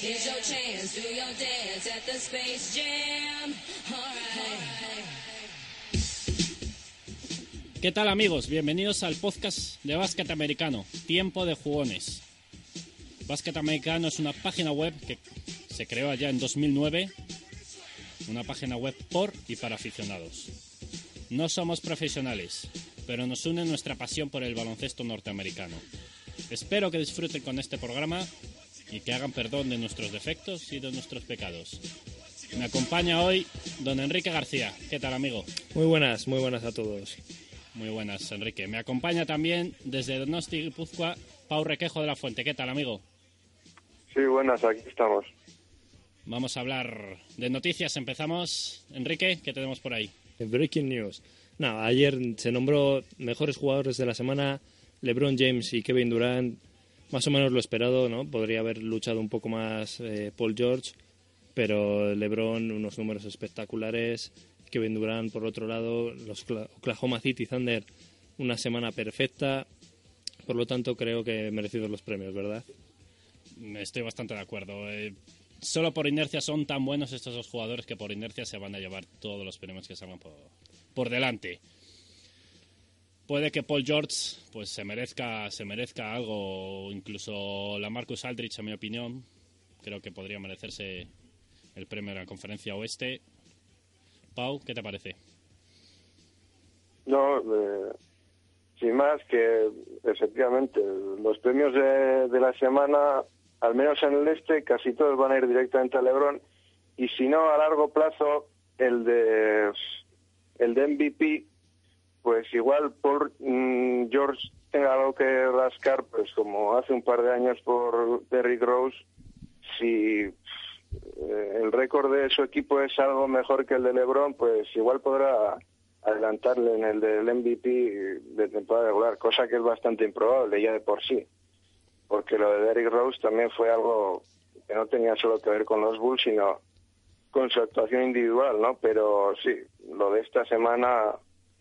Here's your chance, do your dance at the Space Jam. Alright. ¿Qué tal amigos? Bienvenidos al podcast de Básquet Americano, Tiempo de Jugones. Básquet Americano es una página web que se creó allá en 2009, una página web por y para aficionados. No somos profesionales, pero nos une nuestra pasión por el baloncesto norteamericano. Espero que disfruten con este programa y que hagan perdón de nuestros defectos y de nuestros pecados. Me acompaña hoy don Enrique García. ¿Qué tal amigo? Muy buenas, muy buenas a todos. Muy buenas, Enrique. Me acompaña también desde Donosti, Guipúzcoa, Pau Requejo de la Fuente. ¿Qué tal, amigo? Sí, buenas, aquí estamos. Vamos a hablar de noticias. Empezamos. Enrique, ¿qué tenemos por ahí? Breaking news. Nada, ayer se nombró mejores jugadores de la semana LeBron James y Kevin Durant. Más o menos lo esperado, ¿no? Podría haber luchado un poco más eh, Paul George, pero LeBron unos números espectaculares. Kevin Durant, por otro lado, los Oklahoma City Thunder, una semana perfecta. Por lo tanto, creo que merecidos los premios, ¿verdad? Estoy bastante de acuerdo. Eh, solo por inercia son tan buenos estos dos jugadores que por inercia se van a llevar todos los premios que salgan por, por delante. Puede que Paul George pues se merezca se merezca algo, incluso la Marcus Aldrich, en mi opinión, creo que podría merecerse el premio de la Conferencia Oeste. Pau, ¿qué te parece? No, eh, sin más que efectivamente los premios de, de la semana, al menos en el este, casi todos van a ir directamente a LeBron y si no a largo plazo el de el de MVP, pues igual por mm, George tenga algo que rascar, pues como hace un par de años por Derrick Rose, si eh, el récord de su equipo es algo mejor que el de LeBron, pues igual podrá adelantarle en el del MVP de temporada regular, cosa que es bastante improbable ya de por sí, porque lo de Derrick Rose también fue algo que no tenía solo que ver con los Bulls, sino con su actuación individual, ¿no? Pero sí, lo de esta semana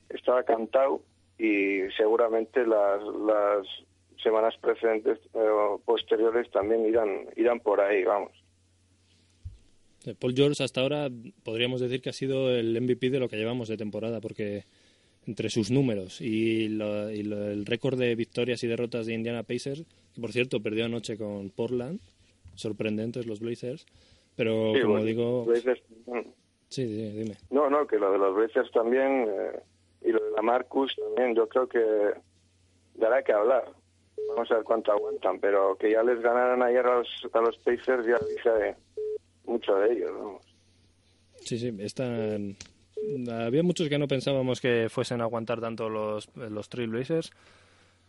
estaba cantado y seguramente las, las semanas precedentes eh, o posteriores también irán irán por ahí, vamos. Eh, Paul George hasta ahora podríamos decir que ha sido el MVP de lo que llevamos de temporada, porque entre sus números y, lo- y lo- el récord de victorias y derrotas de Indiana Pacers, que por cierto perdió anoche con Portland, sorprendentes los Blazers, pero Sí, como bueno, digo... Blazers- Sí, sí, dime. No, no, que lo de los Blazers también eh, y lo de la Marcus también, yo creo que dará que hablar. Vamos a ver cuánto aguantan, pero que ya les ganaran ayer a los, a los Pacers ya dice mucho de ellos, vamos. Sí, sí, están... Había muchos que no pensábamos que fuesen a aguantar tanto los, los Trail Blazers.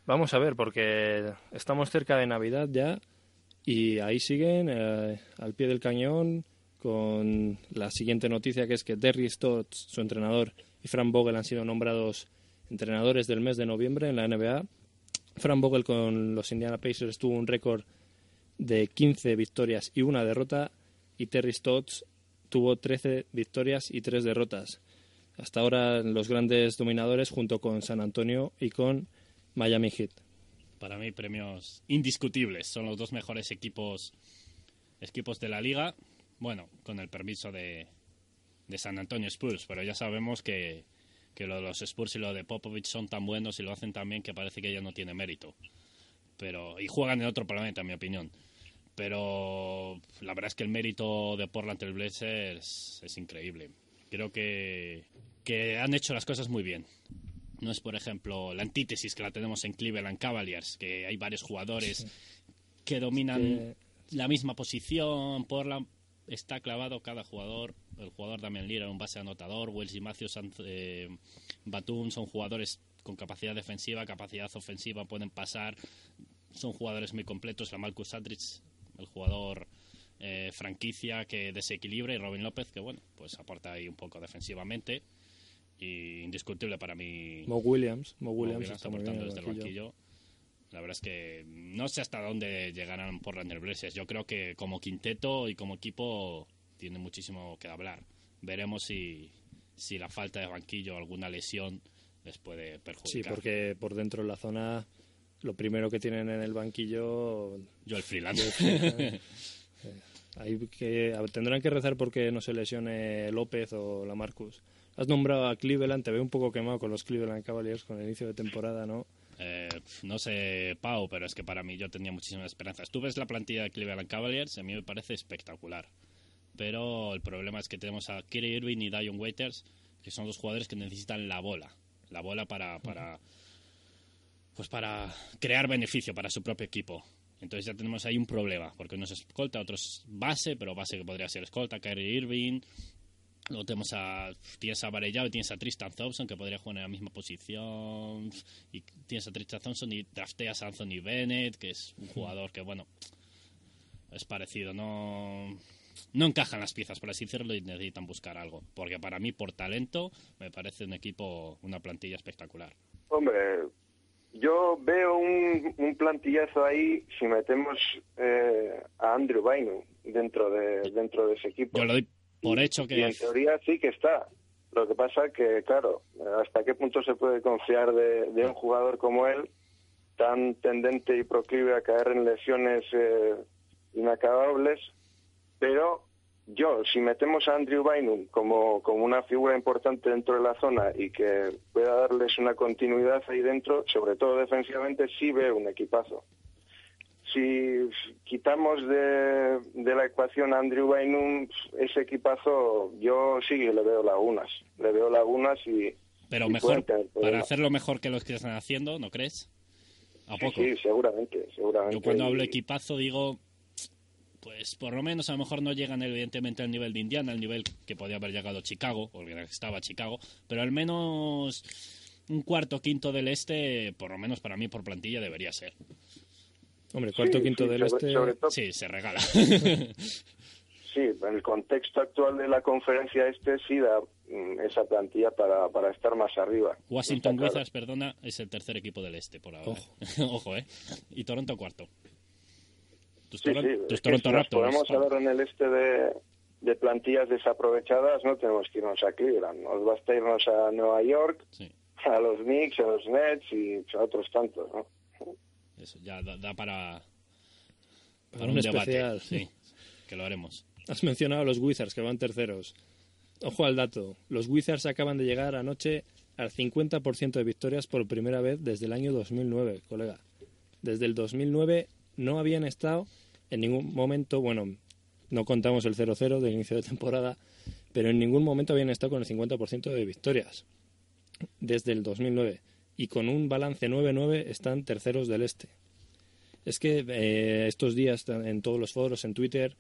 Vamos a ver, porque estamos cerca de Navidad ya y ahí siguen eh, al pie del cañón con la siguiente noticia que es que Terry Stotts, su entrenador, y Frank Vogel han sido nombrados entrenadores del mes de noviembre en la NBA. Frank Vogel con los Indiana Pacers tuvo un récord de 15 victorias y una derrota y Terry Stotts tuvo 13 victorias y 3 derrotas. Hasta ahora los grandes dominadores junto con San Antonio y con Miami Heat. Para mí, premios indiscutibles. Son los dos mejores equipos, equipos de la liga. Bueno, con el permiso de, de San Antonio Spurs, pero ya sabemos que, que lo de los Spurs y lo de Popovich son tan buenos y lo hacen tan bien que parece que ya no tiene mérito. Pero, y juegan en otro planeta, en mi opinión. Pero la verdad es que el mérito de Portland Trail Blazers es increíble. Creo que, que han hecho las cosas muy bien. No es, por ejemplo, la antítesis que la tenemos en Cleveland Cavaliers, que hay varios jugadores que dominan Que- la misma posición. Portland está clavado cada jugador el jugador Damian Lillard, un base anotador, Wells y Matthews, eh, Batum, son jugadores con capacidad defensiva, capacidad ofensiva, pueden pasar, son jugadores muy completos. La Marcus Aldridge, el jugador eh, franquicia que desequilibra, y Robin López, que bueno, pues aporta ahí un poco defensivamente. Y indiscutible para mí. Mo Williams, Mo Williams, Williams está aportando desde el banquillo. La verdad es que no sé hasta dónde llegarán por Trail Blazers. Yo creo que como quinteto y como equipo tiene muchísimo que hablar. Veremos si, si la falta de banquillo o alguna lesión les puede Sí, perjudicar. porque por dentro de la zona lo primero que tienen en el banquillo Yo el freelance. hay que tendrán que rezar porque no se lesione López o la Marcus. Has nombrado a Cleveland, te veo un poco quemado con los Cleveland Cavaliers con el inicio de temporada, ¿no? Eh, no sé, Pau, pero es que para mí yo tenía muchísimas esperanzas. Tú ves la plantilla de Cleveland Cavaliers, a mí me parece espectacular. Pero el problema es que tenemos a Kyrie Irving y Dion Waiters, que son dos jugadores que necesitan la bola. La bola para, para, pues para crear beneficio para su propio equipo. Entonces ya tenemos ahí un problema, porque uno es escolta, otro es base, pero base que podría ser escolta, Kyrie Irving. Luego tenemos a, tienes a Varellao y tienes a Tristan Thompson, que podría jugar en la misma posición. Y tienes a Tristan Thompson y drafteas a Anthony Bennett, que es un jugador que, bueno, es parecido. No, no encajan las piezas, por así decirlo, y necesitan buscar algo. Porque para mí, por talento, me parece un equipo, una plantilla espectacular. Hombre, yo veo un, un plantillazo ahí si metemos eh, a Andrew Bynum dentro de dentro de ese equipo. Yo lo doy por hecho Y que en teoría sí que está. Lo que pasa que, claro, hasta qué punto se puede confiar de, de un jugador como él, tan tendente y proclive a caer en lesiones eh, inacabables, pero yo, si metemos a Andrew Bynum como, como una figura importante dentro de la zona y que pueda darles una continuidad ahí dentro, sobre todo defensivamente, sí veo un equipazo. Si quitamos de, de la ecuación a Andrew Bynum, ese equipazo, yo sí le veo lagunas. Le veo lagunas y, Pero y mejor, para hacerlo mejor que los que están haciendo, ¿no crees? ¿A Sí, poco? Sí, seguramente, seguramente. Yo cuando hablo equipazo digo, pues por lo menos a lo mejor no llegan evidentemente al nivel de Indiana, al nivel que podía haber llegado Chicago, porque estaba Chicago, pero al menos un cuarto quinto del este, por lo menos para mí por plantilla debería ser. Hombre, cuarto sí, quinto sí, del sobre- este. sobre todo- Sí, se regala. Sí, en el contexto actual de la conferencia este sí da mm, esa plantilla para, para estar más arriba. Washington. Wizards, perdona, es el tercer equipo del este por ahora. Ojo, ¿eh? Y Toronto cuarto. Tus, Sí, Toron- sí, tus Toronto si nos Raptors. podemos Juan. hablar en el este de, de plantillas desaprovechadas, no tenemos que irnos a Cleveland. Nos basta irnos a Nueva York, Sí, a los Knicks, a los Nets y a otros tantos, ¿no? eso ya da, da para, Para para un un, debate. especial. Sí, que lo haremos. Has mencionado a los Wizards que van terceros. Ojo al dato. Los Wizards acaban de llegar anoche al 50% de victorias por primera vez desde el año 2009, colega. Desde el 2009 no habían estado en ningún momento, bueno, no contamos el 0-0 del inicio de temporada, pero en ningún momento habían estado con el 50% de victorias. Desde el 2009. Y con un balance 9-9 están terceros del este. Es que eh, estos días en todos los foros, en Twitter,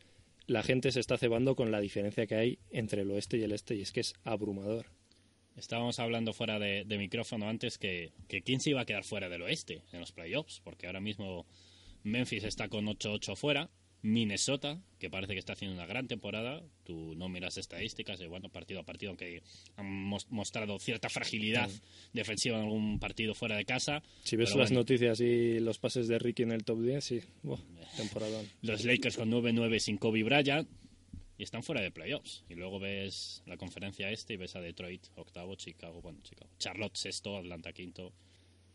la gente se está cebando con la diferencia que hay entre el oeste y el este y es que es abrumador. Estábamos hablando fuera de, micrófono antes que, que quién se iba a quedar fuera del oeste en los playoffs, porque ahora mismo Memphis está con 8-8 fuera, Minnesota, que parece que está haciendo una gran temporada, tú no miras estadísticas, y bueno, partido a partido, aunque han mos- mostrado cierta fragilidad defensiva en algún partido fuera de casa. Si ves las bueno, noticias y los pases de Ricky en el top 10, sí, buah, temporadón. los Lakers con 9-9 sin Kobe Bryant y están fuera de playoffs. Y luego ves la conferencia este y ves a Detroit octavo, Chicago, bueno, Chicago, Charlotte sexto, Atlanta quinto.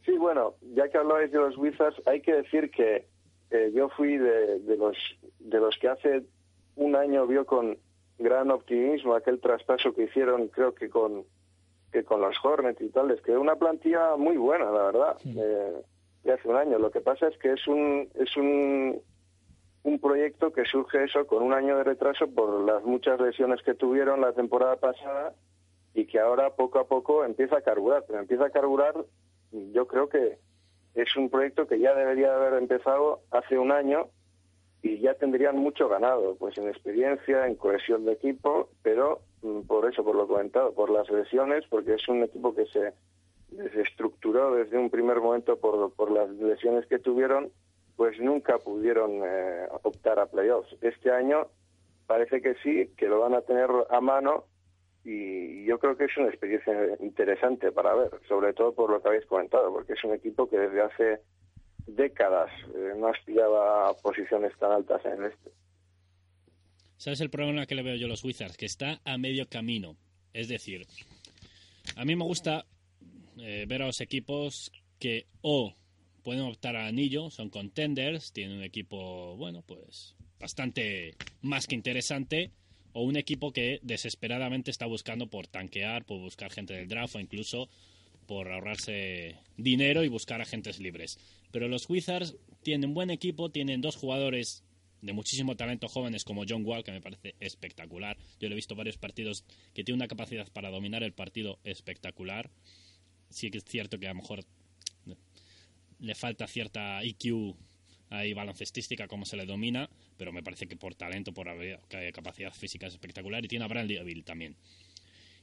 Sí, bueno, ya que hablabais de los Wizards, hay que decir que eh, yo fui de, de los de los que hace un año vio con gran optimismo aquel traspaso que hicieron, creo que con que con los Hornets y tal, es que una plantilla muy buena, la verdad, eh, de hace un año. Lo que pasa es que es un es un un proyecto que surge eso con un año de retraso por las muchas lesiones que tuvieron la temporada pasada y que ahora poco a poco empieza a carburar, pero empieza a carburar yo creo que es un proyecto que ya debería haber empezado hace un año y ya tendrían mucho ganado, pues en experiencia, en cohesión de equipo, pero mm, por eso, por lo comentado, por las lesiones, porque es un equipo que se desestructuró desde un primer momento por, por las lesiones que tuvieron, pues nunca pudieron eh, optar a playoffs. Este año parece que sí, que lo van a tener a mano y yo creo que es una experiencia interesante para ver, sobre todo por lo que habéis comentado, porque es un equipo que desde hace décadas eh, no aspiraba a posiciones tan altas en el este. ¿Sabes el problema que le veo yo a los Wizards? Que está a medio camino. Es decir, a mí me gusta eh, ver a los equipos que o pueden optar al anillo, son contenders, tienen un equipo, bueno, pues bastante más que interesante, o un equipo que desesperadamente está buscando por tanquear, por buscar gente del draft o incluso por ahorrarse dinero y buscar agentes libres. Pero los Wizards tienen un buen equipo, tienen dos jugadores de muchísimo talento jóvenes como John Wall, que me parece espectacular. Yo le he visto varios partidos que tiene una capacidad para dominar el partido espectacular. Sí que es cierto que a lo mejor le falta cierta IQ ahí baloncestística como se le domina, pero me parece que por talento, por capacidad física es espectacular y tiene a Bradley también.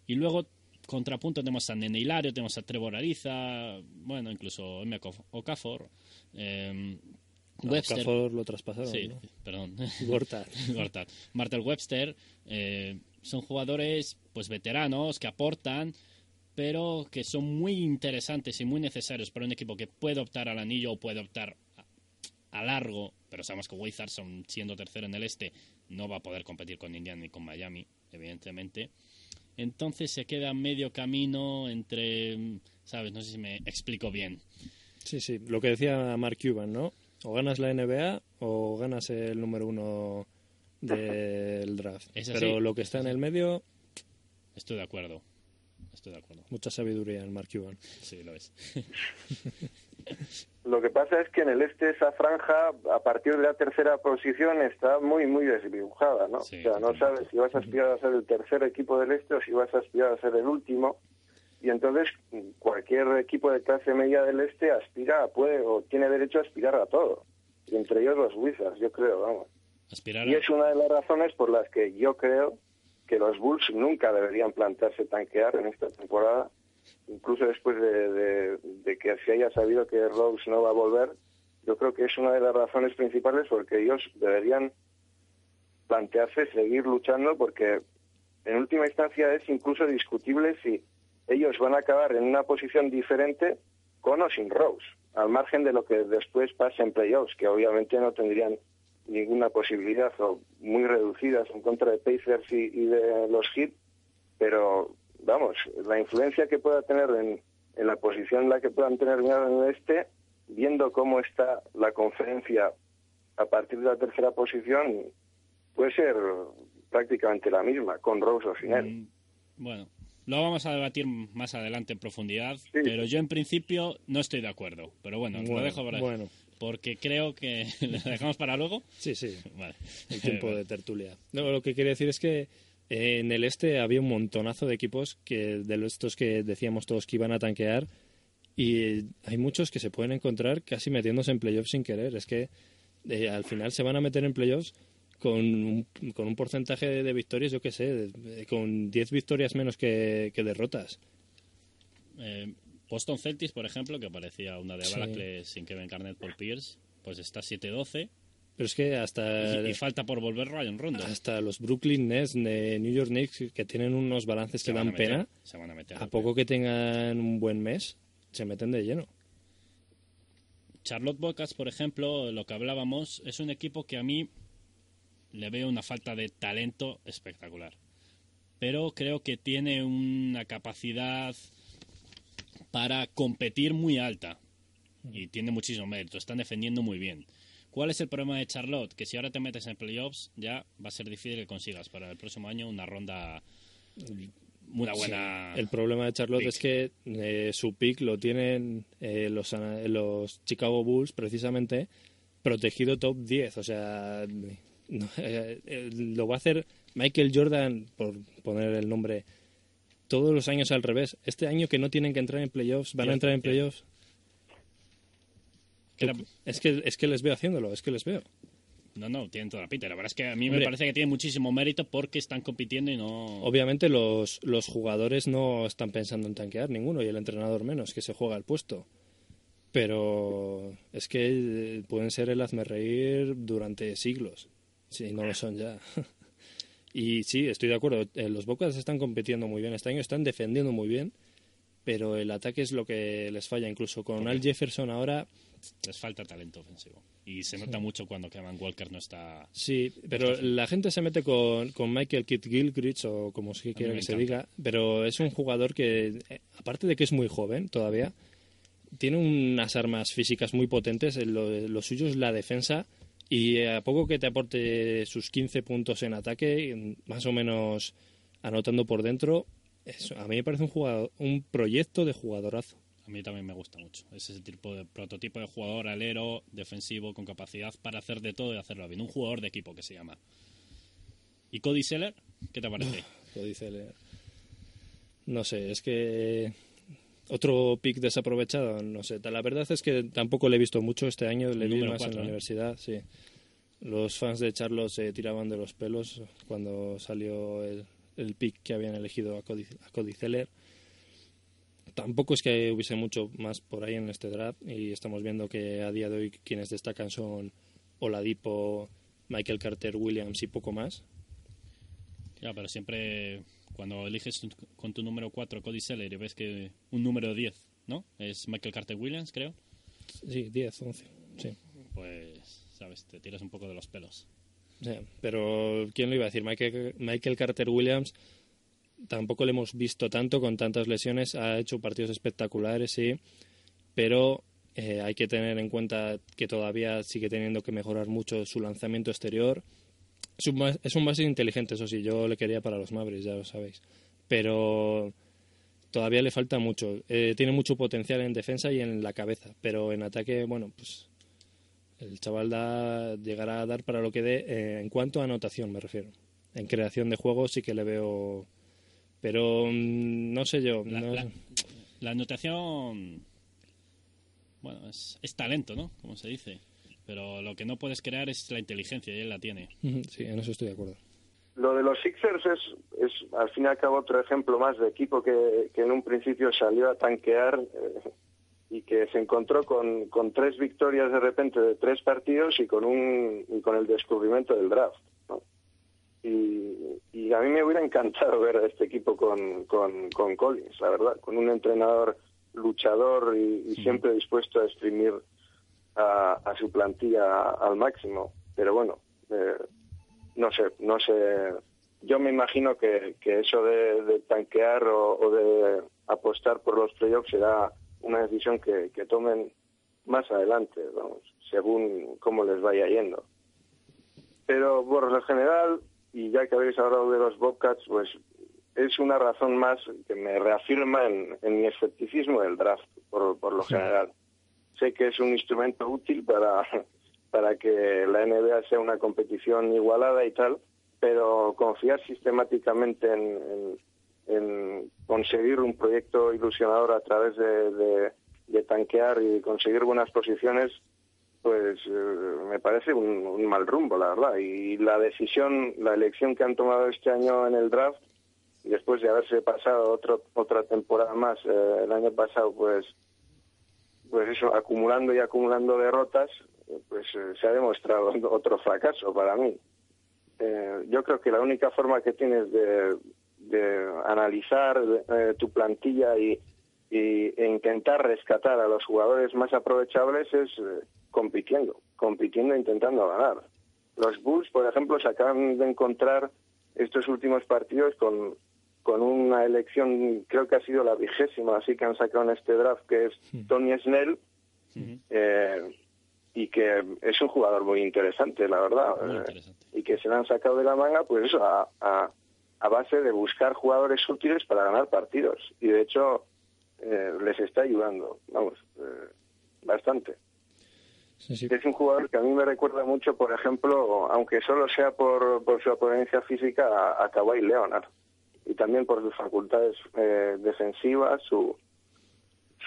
Y luego contrapunto tenemos a Nene Hilario, tenemos a Trevor Ariza, bueno, incluso M. Okafor, eh, Webster. lo traspasaron. Sí, perdón. Gortat. Martel Webster. Eh, son jugadores pues veteranos que aportan, pero que son muy interesantes y muy necesarios para un equipo que puede optar al anillo o puede optar a, largo. Pero sabemos que Wizards, siendo tercero en el este, no va a poder competir con Indiana ni con Miami, evidentemente. Entonces se queda medio camino entre, ¿sabes? No sé si me explico bien. Sí, sí, lo que decía Mark Cuban, ¿no? O ganas la NBA o ganas el número uno del draft. Pero lo que está en el medio... Estoy de acuerdo. Estoy de acuerdo. Mucha sabiduría en Mark Cuban. Sí, lo es. lo que pasa es que en el este esa franja, a partir de la tercera posición, está muy, muy desdibujada, ¿no? o sea, no sabes si vas a aspirar a ser el tercer equipo del este o si vas a aspirar a ser el último y entonces cualquier equipo de clase media del este aspira, puede o tiene derecho a aspirar a todo, y entre ellos los Wizards, yo creo, vamos. Y es una de las razones por las que yo creo que los Bulls nunca deberían plantearse tanquear en esta temporada, incluso después de, que se haya sabido que Rose no va a volver, yo creo que es una de las razones principales porque ellos deberían plantearse seguir luchando porque en última instancia es incluso discutible si ellos van a acabar en una posición diferente con o sin Rose, al margen de lo que después pase en playoffs, que obviamente no tendrían ninguna posibilidad o muy reducidas en contra de Pacers y, de los Heat, pero vamos, la influencia que pueda tener en, la posición en la que puedan tener en el este, viendo cómo está la conferencia a partir de la tercera posición, puede ser prácticamente la misma, con Rose o sin él. Mm, bueno, lo vamos a debatir más adelante en profundidad, pero yo en principio no estoy de acuerdo. Pero bueno, lo dejo para bueno. Porque creo que lo dejamos para luego. Sí, sí. El tiempo de tertulia. No, lo que quería decir es que en el este había un montonazo de equipos que de estos que decíamos todos que iban a tanquear y hay muchos que se pueden encontrar casi metiéndose en playoffs sin querer. Es que eh, al final se van a meter en playoffs con un, con un porcentaje de, victorias, yo qué sé, con 10 victorias menos que, derrotas. Eh, Boston Celtics, por ejemplo, que parecía una de Balacle sin Kevin Garnett por Pierce, pues está 7-12. Pero es que hasta... Y, falta por volver Ryan Rondo. Hasta los Brooklyn Nets de New York Knicks, que tienen unos balances que dan pena, se van a, meter a poco que tengan un buen mes, se meten de lleno. Charlotte Bocas, por ejemplo, lo que hablábamos, es un equipo que a mí le veo una falta de talento espectacular. Pero creo que tiene una capacidad para competir muy alta. Y tiene muchísimo mérito. Están defendiendo muy bien. ¿Cuál es el problema de Charlotte? Que si ahora te metes en playoffs, ya va a ser difícil que consigas para el próximo año una ronda una buena. El problema de Charlotte es que eh, su pick lo tienen eh, los, los Chicago Bulls precisamente protegido top 10. O sea, eh, eh, lo va a hacer Michael Jordan, por poner el nombre, todos los años al revés. Este año que no tienen que entrar en playoffs, van a entrar en playoffs. Es que, es que les veo haciéndolo, es que les veo. No, no, tienen toda la pinta. La verdad es que a mí me parece que tiene muchísimo mérito porque están compitiendo y no... Obviamente los, los jugadores no están pensando en tanquear ninguno y el entrenador menos, que se juega el puesto. Pero es que eh, pueden ser el hazme reír durante siglos, si no lo son ya. y sí, estoy de acuerdo, eh, los Bocas están compitiendo muy bien este año, están defendiendo muy bien, pero el ataque es lo que les falla. Incluso con Al Jefferson ahora, Les falta talento ofensivo. Y se nota mucho cuando Kevin Walker no está... Sí, pero la gente se mete con, con Michael Kidd Gilchrist o como se quiera que se diga, pero es un jugador que, eh, aparte de que es muy joven todavía, tiene unas armas físicas muy potentes. eh, Lo, lo suyo es la defensa y eh, a poco que te aporte sus 15 puntos en ataque, más o menos anotando por dentro, a mí me parece un, jugador, un proyecto de jugadorazo. A mí también me gusta mucho. Es ese tipo de prototipo de jugador alero, defensivo, con capacidad para hacer de todo y hacerlo bien. Un jugador de equipo que se llama. ¿Y Cody Seller? ¿Qué te parece? Dice el- No sé, es que otro pick desaprovechado, no sé. La verdad es que tampoco le he visto mucho este año, le vi más en la ¿eh? universidad, sí. Los fans de Charlos se tiraban de los pelos cuando salió el, el pick que habían elegido a Cody, a Cody Zeller. Tampoco es que hubiese mucho más por ahí en este draft y estamos viendo que a día de hoy quienes destacan son Oladipo, Michael Carter Williams y poco más. Ya, pero siempre cuando eliges con tu número 4 Cody Seller y ves que un número 10, ¿no? Es Michael Carter Williams, creo. Sí, 10, 11, sí. Pues, sabes, te tiras un poco de los pelos. Sí, pero ¿quién lo iba a decir? Michael, Michael Carter Williams tampoco le hemos visto tanto con tantas lesiones. Ha hecho partidos espectaculares, sí, pero eh, hay que tener en cuenta que todavía sigue teniendo que mejorar mucho su lanzamiento exterior. Es un, bas- es un base inteligente, eso sí, yo le quería para los Mavericks, ya lo sabéis. Pero todavía le falta mucho. Eh, tiene mucho potencial en defensa y en la cabeza, pero en ataque, bueno, pues el chaval da, llegará a dar para lo que dé eh, en cuanto a anotación, me refiero. En creación de juegos sí que le veo. Pero mm, no sé yo. La, no- la- la anotación, bueno, es, es talento, ¿no? Como se dice. Pero lo que no puedes crear es la inteligencia y él la tiene. Sí, en eso estoy de acuerdo. Lo de los Sixers es, es al fin y al cabo otro ejemplo más de equipo que, que en un principio salió a tanquear eh, y que se encontró con, con tres victorias de repente de tres partidos y con un y con el descubrimiento del draft. Y, y a mí me hubiera encantado ver a este equipo con, con, con Collins, la verdad, con un entrenador luchador y, y siempre dispuesto a exprimir a, a su plantilla al máximo. Pero bueno, eh, no sé, no sé. Yo me imagino que, que eso de, de tanquear o, o de apostar por los playoffs será una decisión que, que tomen más adelante, vamos, según cómo les vaya yendo. Pero por lo general, y ya que habéis hablado de los Bobcats, pues es una razón más que me reafirma en, en mi escepticismo del draft, por, por lo general. Sé que es un instrumento útil para, para que la NBA sea una competición igualada y tal, pero confiar sistemáticamente en, en- en conseguir un proyecto ilusionador a través de, de- de tanquear y conseguir buenas posiciones, pues eh, me parece un, mal rumbo, la verdad. Y la decisión, la elección que han tomado este año en el draft, después de haberse pasado otro, otra temporada más eh, el año pasado, pues pues eso, acumulando y acumulando derrotas, pues eh, se ha demostrado otro fracaso para mí. Yo creo que la única forma que tienes de, de analizar tu plantilla y, y- e intentar rescatar a los jugadores más aprovechables es compitiendo, compitiendo e intentando ganar. Los Bulls, por ejemplo, se acaban de encontrar estos últimos partidos con, con una elección, creo que ha sido la vigésima, así que han sacado en este draft, que es Tony Snell, eh, y que es un jugador muy interesante, la verdad, eh, y que se le han sacado de la manga, pues eso, a, a, a base de buscar jugadores útiles para ganar partidos. Y de hecho, eh, les está ayudando, vamos, eh, bastante. Es un jugador que a mí me recuerda mucho, por ejemplo, aunque solo sea por, por su apariencia física, a, a Kawhi Leonard. Y también por sus facultades eh, defensivas, su,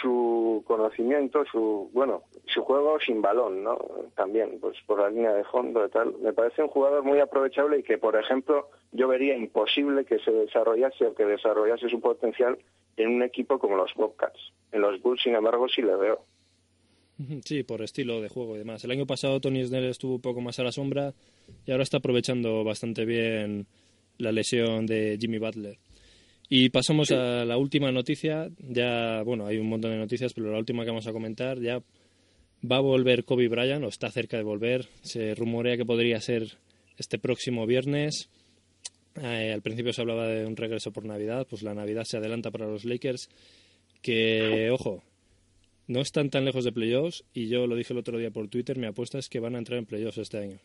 su conocimiento, su bueno, su juego sin balón, ¿no? También, pues por la línea de fondo y tal. Me parece un jugador muy aprovechable y que, por ejemplo, yo vería imposible que se desarrollase o que desarrollase su potencial en un equipo como los Bobcats. En los Bulls, sin embargo, sí le veo. Sí, por estilo de juego y demás. El año pasado Tony Snell estuvo un poco más a la sombra y ahora está aprovechando bastante bien la lesión de Jimmy Butler. Y pasamos a la última noticia. Ya, bueno, hay un montón de noticias, pero la última que vamos a comentar ya va a volver Kobe Bryant o está cerca de volver. Se rumorea que podría ser este próximo viernes. Eh, al principio se hablaba de un regreso por Navidad, pues la Navidad se adelanta para los Lakers. Que, ojo, no están tan lejos de playoffs y yo lo dije el otro día por Twitter, mi apuesta es que van a entrar en playoffs este año.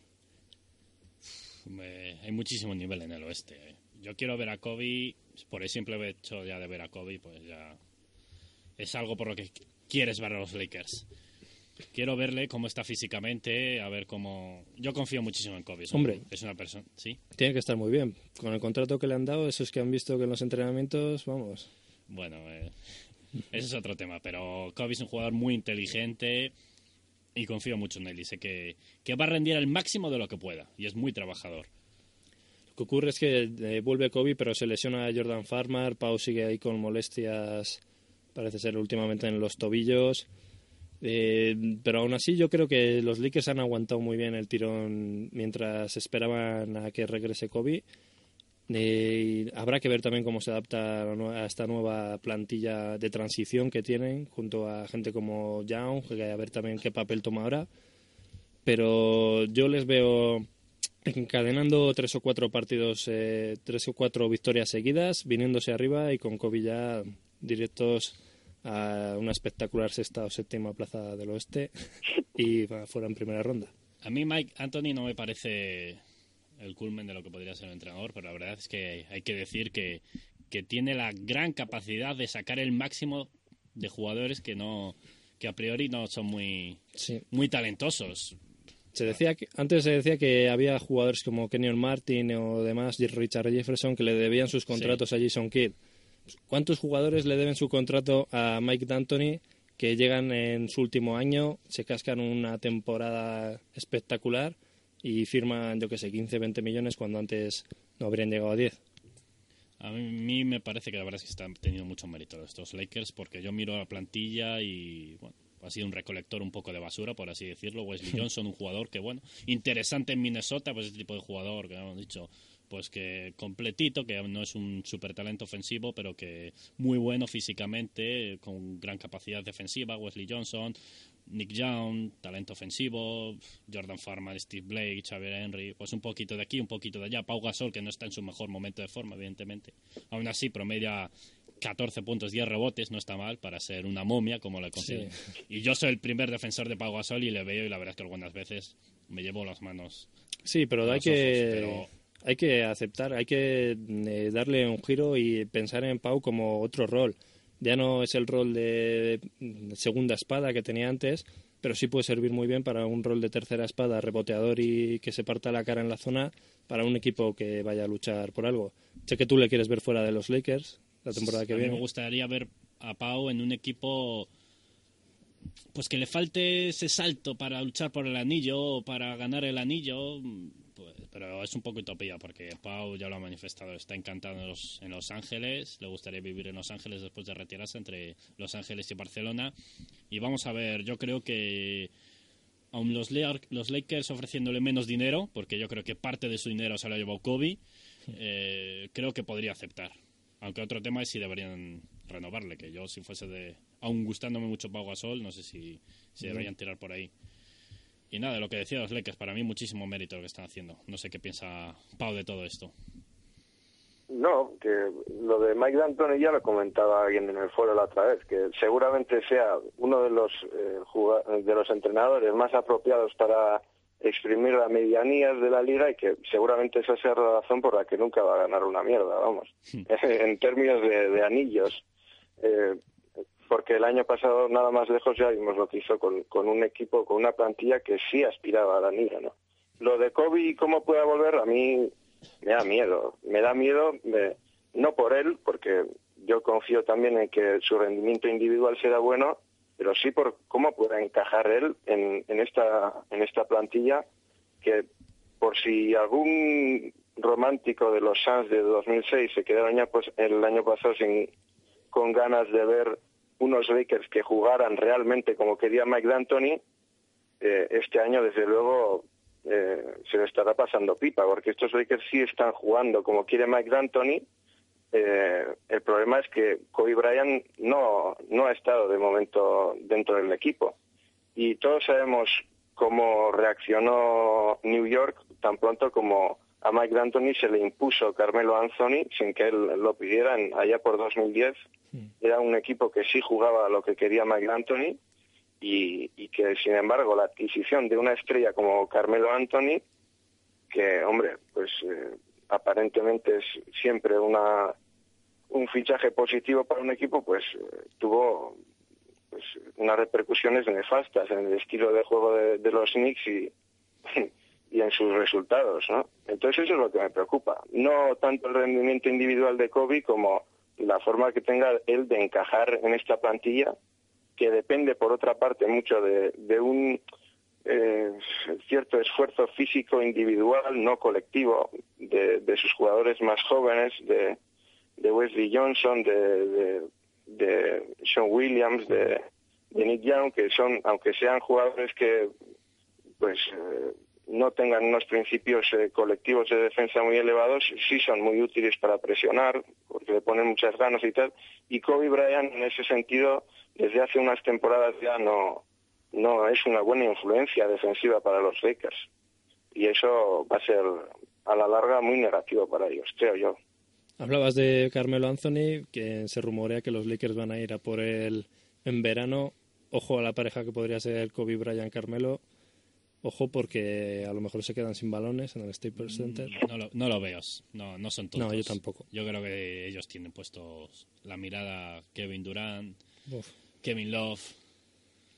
hay muchísimo nivel en el oeste. Eh. Yo quiero ver a Kobe, por el simple hecho ya de ver a Kobe, pues ya es algo por lo que quieres ver a los Lakers. Quiero verle cómo está físicamente, a ver cómo... Yo confío muchísimo en Kobe. Hombre. Es una persona... ¿Sí? Tiene que estar muy bien. Con el contrato que le han dado, esos que han visto que en los entrenamientos, vamos... Bueno, eh, ese es otro tema, pero Kobe es un jugador muy inteligente y confío mucho en él y sé que, que va a rendir al máximo de lo que pueda y es muy trabajador. Lo que ocurre es que eh, vuelve Kobe, pero se lesiona a Jordan Farmer, Pau sigue ahí con molestias, parece ser últimamente en los tobillos. Eh, pero aún así yo creo que los Lakers han aguantado muy bien el tirón mientras esperaban a que regrese Kobe eh, habrá que ver también cómo se adapta a esta nueva plantilla de transición que tienen, junto a gente como Young, que a ver también qué papel toma ahora. Pero yo les veo encadenando tres o cuatro partidos, eh, tres o cuatro victorias seguidas, viniéndose arriba y con Kobe ya directos a una espectacular sexta o séptima plaza del oeste y fuera en primera ronda. A mí Mike Anthony no me parece el culmen de lo que podría ser un entrenador, pero la verdad es que hay que decir que, que tiene la gran capacidad de sacar el máximo de jugadores que no que a priori no son muy muy talentosos. Se decía que, antes se decía que había jugadores como Kenyon Martin o demás, Richard Jefferson, que le debían sus contratos a Jason Kidd. ¿Cuántos jugadores le deben su contrato a Mike D'Antoni que llegan en su último año, se cascan una temporada espectacular y firman, yo que sé, 15, 20 millones cuando antes no habrían llegado a 10. A mí me parece que la verdad es que están teniendo mucho mérito estos Lakers porque yo miro la plantilla y bueno, ha sido un recolector un poco de basura, por así decirlo. Wesley Johnson, un jugador que, bueno, interesante en Minnesota, pues este tipo de jugador que hemos dicho, pues que completito, que no es un super talento ofensivo, pero que muy bueno físicamente, con gran capacidad defensiva. Wesley Johnson, Nick Young, talento ofensivo, Jordan Farmer, Steve Blake, Xavier Henry, pues un poquito de aquí, un poquito de allá. Pau Gasol, que no está en su mejor momento de forma, evidentemente. Aún así, promedia 14 puntos, 10 rebotes, no está mal para ser una momia, como le considero. Y yo soy el primer defensor de Pau Gasol y le veo, y la verdad es que algunas veces me llevo las manos. Sí, pero hay que. Hay que aceptar, hay que eh, darle un giro y pensar en Pau como otro rol ya no es el rol de segunda espada que tenía antes, pero sí puede servir muy bien para un rol de tercera espada, reboteador y que se parta la cara en la zona para un equipo que vaya a luchar por algo. Sé que tú le quieres ver fuera de los Lakers la temporada que viene. me gustaría ver a Pau en un equipo pues que le falte ese salto para luchar por el anillo o para ganar el anillo pues, pero es un poco utopía porque Pau ya lo ha manifestado, está encantado en Los, en los Ángeles, le gustaría vivir en Los Ángeles después de retirarse entre Los Ángeles y Barcelona. Y vamos a ver, yo creo que aun los, los Lakers ofreciéndole menos dinero, porque yo creo que parte de su dinero se lo ha llevado Kobe, eh, creo que podría aceptar. Aunque otro tema es si deberían renovarle, que yo si fuese de... Aún gustándome mucho Pau Gasol, no sé si, si deberían tirar por ahí. Y nada, lo que decía los Lakers, para mí muchísimo mérito lo que están haciendo. No sé qué piensa Pau de todo esto. No, que lo de Mike D'Antoni ya lo comentaba alguien en el foro la otra vez, que seguramente sea uno de los eh, de los entrenadores más apropiados para exprimir las medianías de la liga y que seguramente esa sea la razón por la que nunca va a ganar una mierda, vamos, hmm. en términos de, anillos. Eh, porque el año pasado nada más lejos ya vimos lo que hizo con, un equipo, con una plantilla que sí aspiraba a la liga, ¿no? Lo de Kobe y cómo pueda volver, a mí me da miedo. Me da miedo, no por él, porque yo confío también en que su rendimiento individual será bueno, pero sí por cómo pueda encajar él en, esta en esta plantilla que por si algún romántico de los Suns de 2006 se quedaron pues el año pasado sin con ganas de ver unos Lakers que jugaran realmente como quería Mike D'Antoni eh, este año desde luego eh, se le estará pasando pipa porque estos Lakers sí están jugando como quiere Mike D'Antoni. Eh, el problema es que Kobe Bryant no no ha estado de momento dentro del equipo. Y todos sabemos cómo reaccionó New York tan pronto como a Mike D'Antoni se le impuso Carmelo Anthony sin que él lo pidiera allá por 2010. Era un equipo que sí jugaba a lo que quería Mike D'Antoni y, y, que, sin embargo, la adquisición de una estrella como Carmelo Anthony, que, hombre, pues eh, aparentemente es siempre una un fichaje positivo para un equipo, pues eh, tuvo pues, unas repercusiones nefastas en el estilo de juego de, de los Knicks y y en sus resultados, ¿no? Entonces eso es lo que me preocupa. No tanto el rendimiento individual de Kobe como la forma que tenga él de encajar en esta plantilla, que depende por otra parte mucho de, un eh, cierto esfuerzo físico individual, no colectivo, de, sus jugadores más jóvenes, de, de Wesley Johnson, de, de, Sean Williams, de, de Nick Young, que son, aunque sean jugadores que pues eh, no tengan unos principios eh, colectivos de defensa muy elevados, sí son muy útiles para presionar, porque le ponen muchas ganas y tal. Y Kobe Bryant, en ese sentido, desde hace unas temporadas ya no, no es una buena influencia defensiva para los Lakers. Y eso va a ser a la larga muy negativo para ellos, creo yo. Hablabas de Carmelo Anthony, que se rumorea que los Lakers van a ir a por él en verano. Ojo a la pareja que podría ser Kobe Bryant-Carmelo Ojo porque a lo mejor se quedan sin balones en el Staples Center. No lo, no lo veo, no, no son todos. No, yo tampoco. Yo creo que ellos tienen puestos la mirada Kevin Durant, Kevin Love.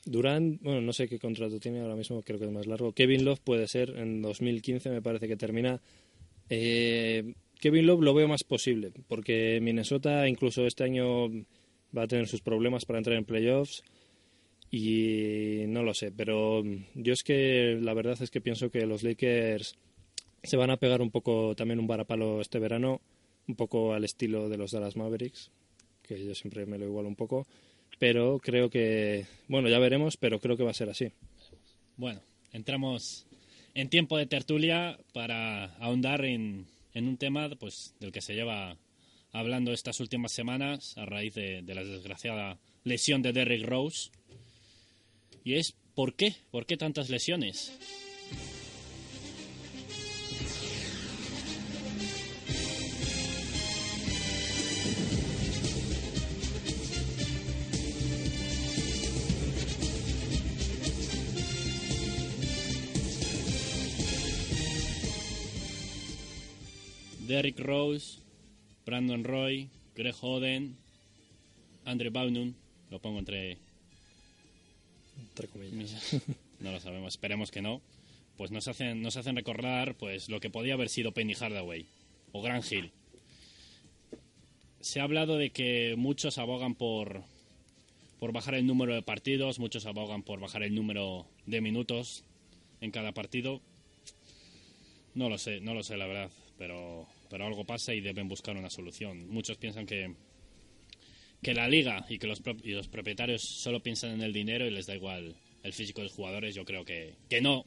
Durant, bueno, no sé qué contrato tiene ahora mismo, creo que es más largo. Kevin Love puede ser en 2015, me parece que termina. Eh, Kevin Love lo veo más posible, porque Minnesota incluso este año va a tener sus problemas para entrar en playoffs y no lo sé, pero yo es que la verdad es que pienso que los Lakers se van a pegar un poco también un varapalo este verano, un poco al estilo de los Dallas Mavericks, que yo siempre me lo igualo un poco, pero creo que, bueno, ya veremos, pero creo que va a ser así. Bueno, entramos en tiempo de tertulia para ahondar en, en un tema pues del que se lleva hablando estas últimas semanas a raíz de, de la desgraciada lesión de Derrick Rose y es ¿por qué? ¿Por qué tantas lesiones? Derrick Rose, Brandon Roy, Greg Oden, Andre Baunon, lo pongo entre no lo sabemos, esperemos que no. Pues nos hacen, hacen recordar pues lo que podía haber sido Penny Hardaway o Gran Hill. Se ha hablado de que muchos abogan por, por bajar el número de partidos, muchos abogan por bajar el número de minutos en cada partido. No lo sé, no lo sé la verdad, pero, pero algo pasa y deben buscar una solución. Muchos piensan que, que la liga y que los, y los propietarios solo piensan en el dinero y les da igual el físico de los jugadores, yo creo que, que no,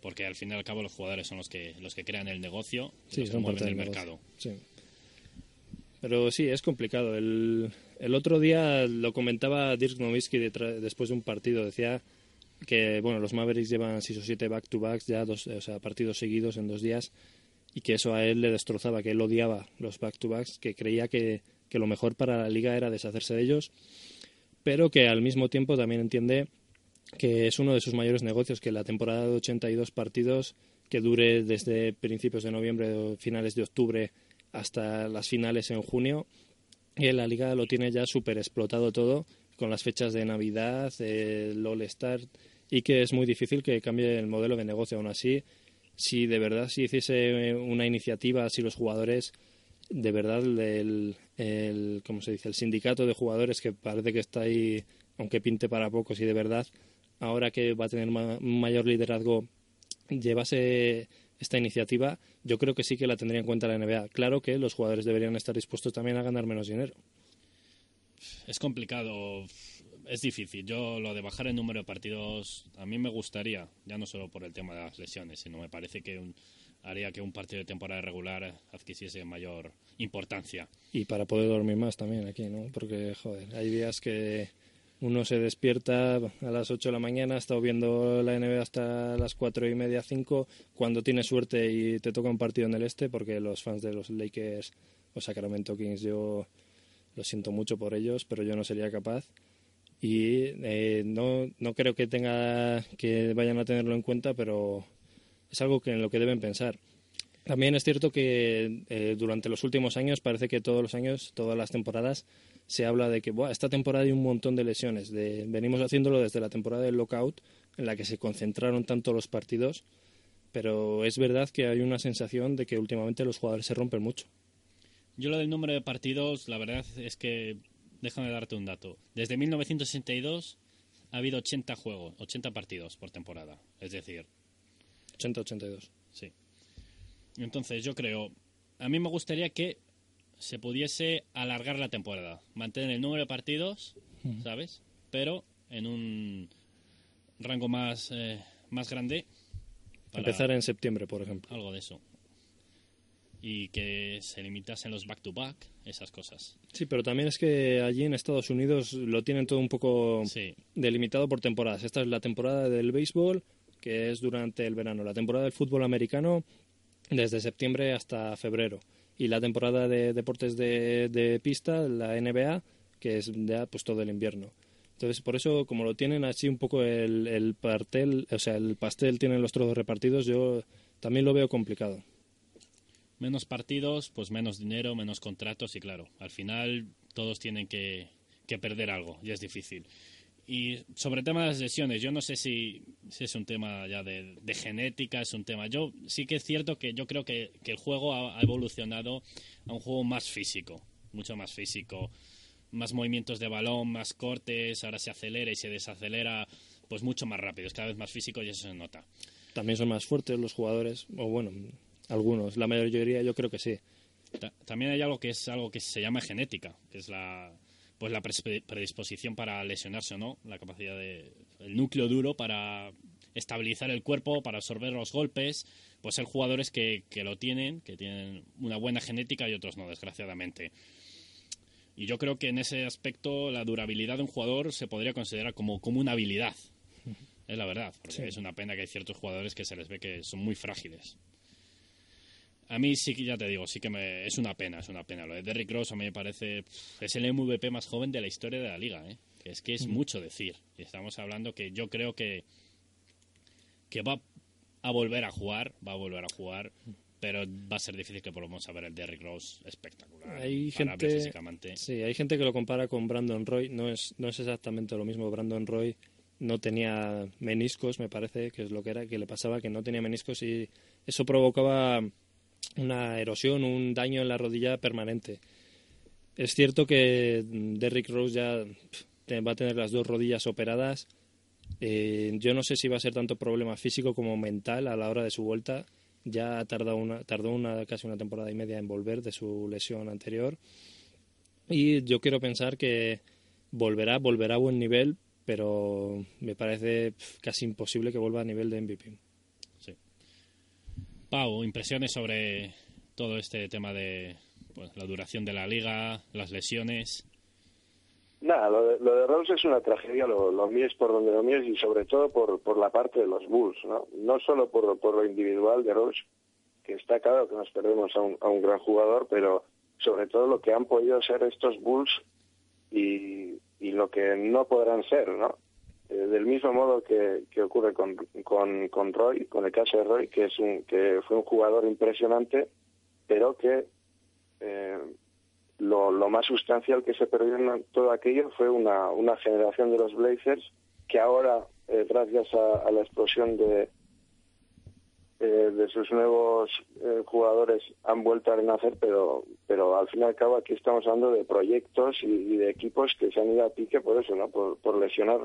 porque al fin y al cabo los jugadores son los que los que crean el negocio y los que mueven el mercado. Sí. Pero sí, es complicado. El, el otro día lo comentaba Dirk Nowitzki después de un partido. Decía que bueno los Mavericks llevan seis o siete back-to-backs, ya dos, o sea, partidos seguidos en dos días, y que eso a él le destrozaba, que él odiaba los back-to-backs, que creía que que lo mejor para la liga era deshacerse de ellos, pero que al mismo tiempo también entiende que es uno de sus mayores negocios, que la temporada de 82 partidos que dure desde principios de noviembre o finales de octubre hasta las finales en junio, y la liga lo tiene ya súper explotado todo con las fechas de Navidad, el All-Star, y que es muy difícil que cambie el modelo de negocio. Aún así, si de verdad se hiciese una iniciativa, si los jugadores de verdad el, el, ¿cómo se dice? el sindicato de jugadores que parece que está ahí aunque pinte para pocos y de verdad, ahora que va a tener un mayor liderazgo, llevase esta iniciativa, yo creo que sí que la tendría en cuenta la NBA. Claro que los jugadores deberían estar dispuestos también a ganar menos dinero. Es complicado, es difícil. Yo lo de bajar el número de partidos, a mí me gustaría, ya no solo por el tema de las lesiones, sino me parece que haría que un partido de temporada regular adquiriese mayor importancia. Y para poder dormir más también aquí, ¿no? Porque, joder, hay días que uno se despierta a las 8 de la mañana, ha estado viendo la NBA hasta las 4 y media, 5, cuando tienes suerte y te toca un partido en el este, porque los fans de los Lakers o Sacramento Kings, yo lo siento mucho por ellos, pero yo no sería capaz. Y eh, no, no creo que tenga que vayan a tenerlo en cuenta, pero es algo que en lo que deben pensar. También es cierto que eh, durante los últimos años parece que todos los años, todas las temporadas, se habla de que esta temporada hay un montón de lesiones. Venimos haciéndolo desde la temporada del lockout, en la que se concentraron tanto los partidos, pero es verdad que hay una sensación de que últimamente los jugadores se rompen mucho. Yo lo del número de partidos, la verdad es que, déjame darte un dato. Desde 1962 ha habido 80 juegos, 80 partidos por temporada. Es decir... 80-82. Sí. Entonces yo creo, a mí me gustaría que se pudiese alargar la temporada, mantener el número de partidos, ¿sabes? Pero en un rango más, eh, más grande. Empezar en septiembre, por ejemplo. Algo de eso. Y que se limitasen los back-to-back, esas cosas. Sí, pero también es que allí en Estados Unidos lo tienen todo un poco delimitado por temporadas. Esta es la temporada del béisbol, que es durante el verano. La temporada del fútbol americano, desde septiembre hasta febrero y la temporada de deportes de, pista, la NBA, que es ya pues todo el invierno. Entonces, por eso, como lo tienen así un poco el, el pastel, o sea, el pastel tienen los trozos repartidos, yo también lo veo complicado. Menos partidos, pues menos dinero, menos contratos y claro, al final todos tienen que, que perder algo y es difícil. Y sobre el tema de las lesiones, yo no sé si, es un tema ya de, genética, es un tema. Yo sí que es cierto que yo creo que, el juego ha, evolucionado a un juego más físico, mucho más físico, más movimientos de balón, más cortes, ahora se acelera y se desacelera, pues mucho más rápido, es cada vez más físico y eso se nota. También son más fuertes los jugadores, o bueno, algunos, la mayoría yo creo que sí. también hay algo que es algo que se llama genética, que es la pues la predisposición para lesionarse o no, la capacidad de el núcleo duro para estabilizar el cuerpo, para absorber los golpes, pues hay jugadores que, que lo tienen, que tienen una buena genética y otros no, desgraciadamente. Y yo creo que en ese aspecto la durabilidad de un jugador se podría considerar como, como una habilidad. Es la verdad, porque es una pena que hay ciertos jugadores que se les ve que son muy frágiles a mí sí que ya te digo, sí que me, es una pena, es una pena. Lo de Derrick Rose a mí me parece, es el MVP más joven de la historia de la liga, ¿eh? es que es mucho decir. Y estamos hablando que yo creo que, que va a volver a jugar, va a volver a jugar, pero va a ser difícil que volvamos a ver el Derrick Rose espectacular. Hay gente, sí, hay gente que lo compara con Brandon Roy, no es, no es exactamente lo mismo. Brandon Roy no tenía meniscos, me parece que es lo que era, que le pasaba, que no tenía meniscos y eso provocaba una erosión, un daño en la rodilla permanente. Es cierto que Derrick Rose ya va a tener las dos rodillas operadas. Eh, yo no sé si va a ser tanto problema físico como mental a la hora de su vuelta. Ya tardó una, tardó una, casi una temporada y media en volver de su lesión anterior. Y yo quiero pensar que volverá, volverá a buen nivel, pero me parece casi imposible que vuelva a nivel de MVP. Pau, impresiones sobre todo este tema de pues, la duración de la liga, las lesiones. Nada, lo de, lo Rose es una tragedia, lo, lo por donde lo mires y sobre todo por, por la parte de los Bulls, ¿no? No solo por, por lo individual de Rose, que está claro que nos perdemos a un, a un gran jugador, pero sobre todo lo que han podido ser estos Bulls y, y lo que no podrán ser, ¿no? Eh, del mismo modo que, ocurre con, con, con, Roy, con el caso de Roy, que, es un, que fue un jugador impresionante, pero que eh, lo, más sustancial que se perdió en todo aquello fue una, una generación de los Blazers que ahora, eh, gracias a, la explosión de, de sus nuevos jugadores han vuelto a renacer, pero, pero al fin y al cabo aquí estamos hablando de proyectos y, de equipos que se han ido a pique por eso, ¿no? Por, por lesionar,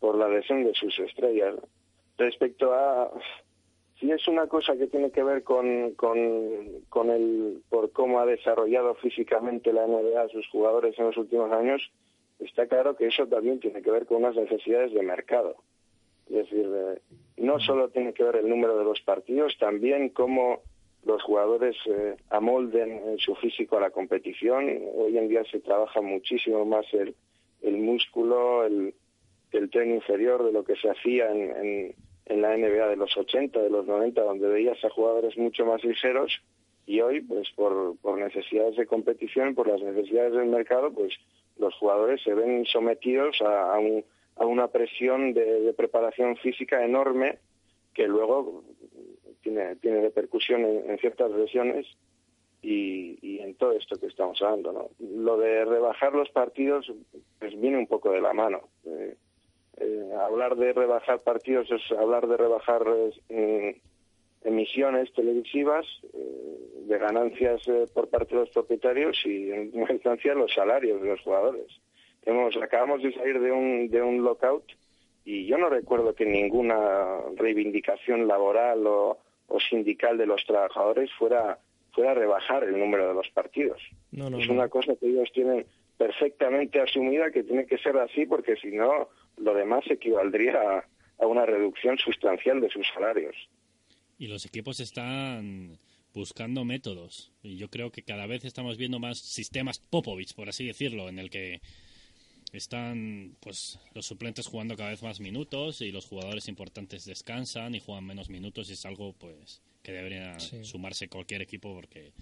por la lesión de sus estrellas. Respecto a si es una cosa que tiene que ver con, con, con el por cómo ha desarrollado físicamente la NBA a sus jugadores en los últimos años, está claro que eso también tiene que ver con unas necesidades de mercado. Es decir, eh, no solo tiene que ver el número de los partidos, también cómo los jugadores eh, amolden su físico a la competición. Hoy en día se trabaja muchísimo más el, el músculo, el, el tren inferior de lo que se hacía en, en, la NBA de los 80, de los 90, donde veías a jugadores mucho más ligeros y hoy, pues por, por necesidades de competición, por las necesidades del mercado, pues los jugadores se ven sometidos a, a, una presión de, preparación física enorme que luego tiene, tiene repercusión en, ciertas lesiones y, y, en todo esto que estamos hablando. ¿no? Lo de rebajar los partidos pues viene un poco de la mano. Eh, eh, hablar de rebajar partidos es hablar de rebajar eh, emisiones televisivas, eh, de ganancias eh, por parte de los propietarios y en última instancia los salarios de los jugadores. Hemos, acabamos de salir de un, de un lockout y yo no recuerdo que ninguna reivindicación laboral o, sindical de los trabajadores fuera, fuera a rebajar el número de los partidos. es una cosa que ellos tienen perfectamente asumida que tiene que ser así porque si no lo demás equivaldría a una reducción sustancial de sus salarios. Y los equipos están buscando métodos. Y yo creo que cada vez estamos viendo más sistemas Popovich, por así decirlo, en el que están pues los suplentes jugando cada vez más minutos y los jugadores importantes descansan y juegan menos minutos y es algo pues que debería sumarse cualquier equipo porque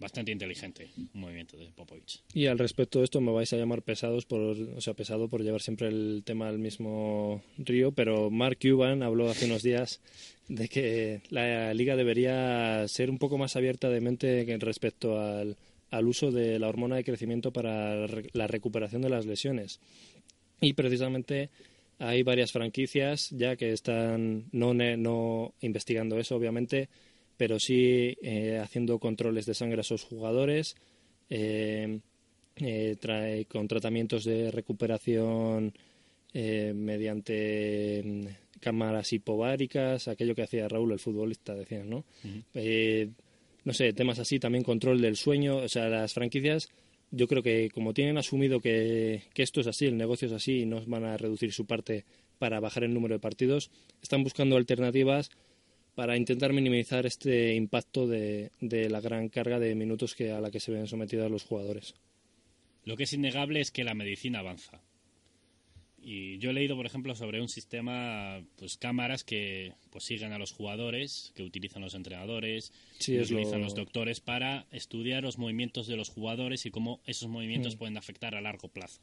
bastante inteligente un movimiento de Popovich. Y al respecto de esto me vais a llamar pesados por, o sea, pesado por llevar siempre el tema al mismo río, pero Mark Cuban habló hace unos días de que la liga debería ser un poco más abierta de mente respecto al, al uso de la hormona de crecimiento para la recuperación de las lesiones. Y precisamente hay varias franquicias ya que están no, no investigando eso, obviamente, pero sí eh, haciendo controles de sangre a sus jugadores, eh, eh, trae, con tratamientos de recuperación mediante mm, cámaras hipováricas, aquello que hacía Raúl, el futbolista, decían, ¿no? no sé, temas así, también control del sueño, o sea, las franquicias yo creo que como tienen asumido que, que, esto es así, el negocio es así y no van a reducir su parte para bajar el número de partidos, están buscando alternativas para intentar minimizar este impacto de, la gran carga de minutos que a la que se ven sometidos los jugadores. Lo que es innegable es que la medicina avanza. Y yo he leído, por ejemplo, sobre un sistema, pues cámaras que pues siguen a los jugadores, que utilizan los entrenadores, que utilizan los doctores para estudiar los movimientos de los jugadores y cómo esos movimientos mm. pueden afectar a largo plazo.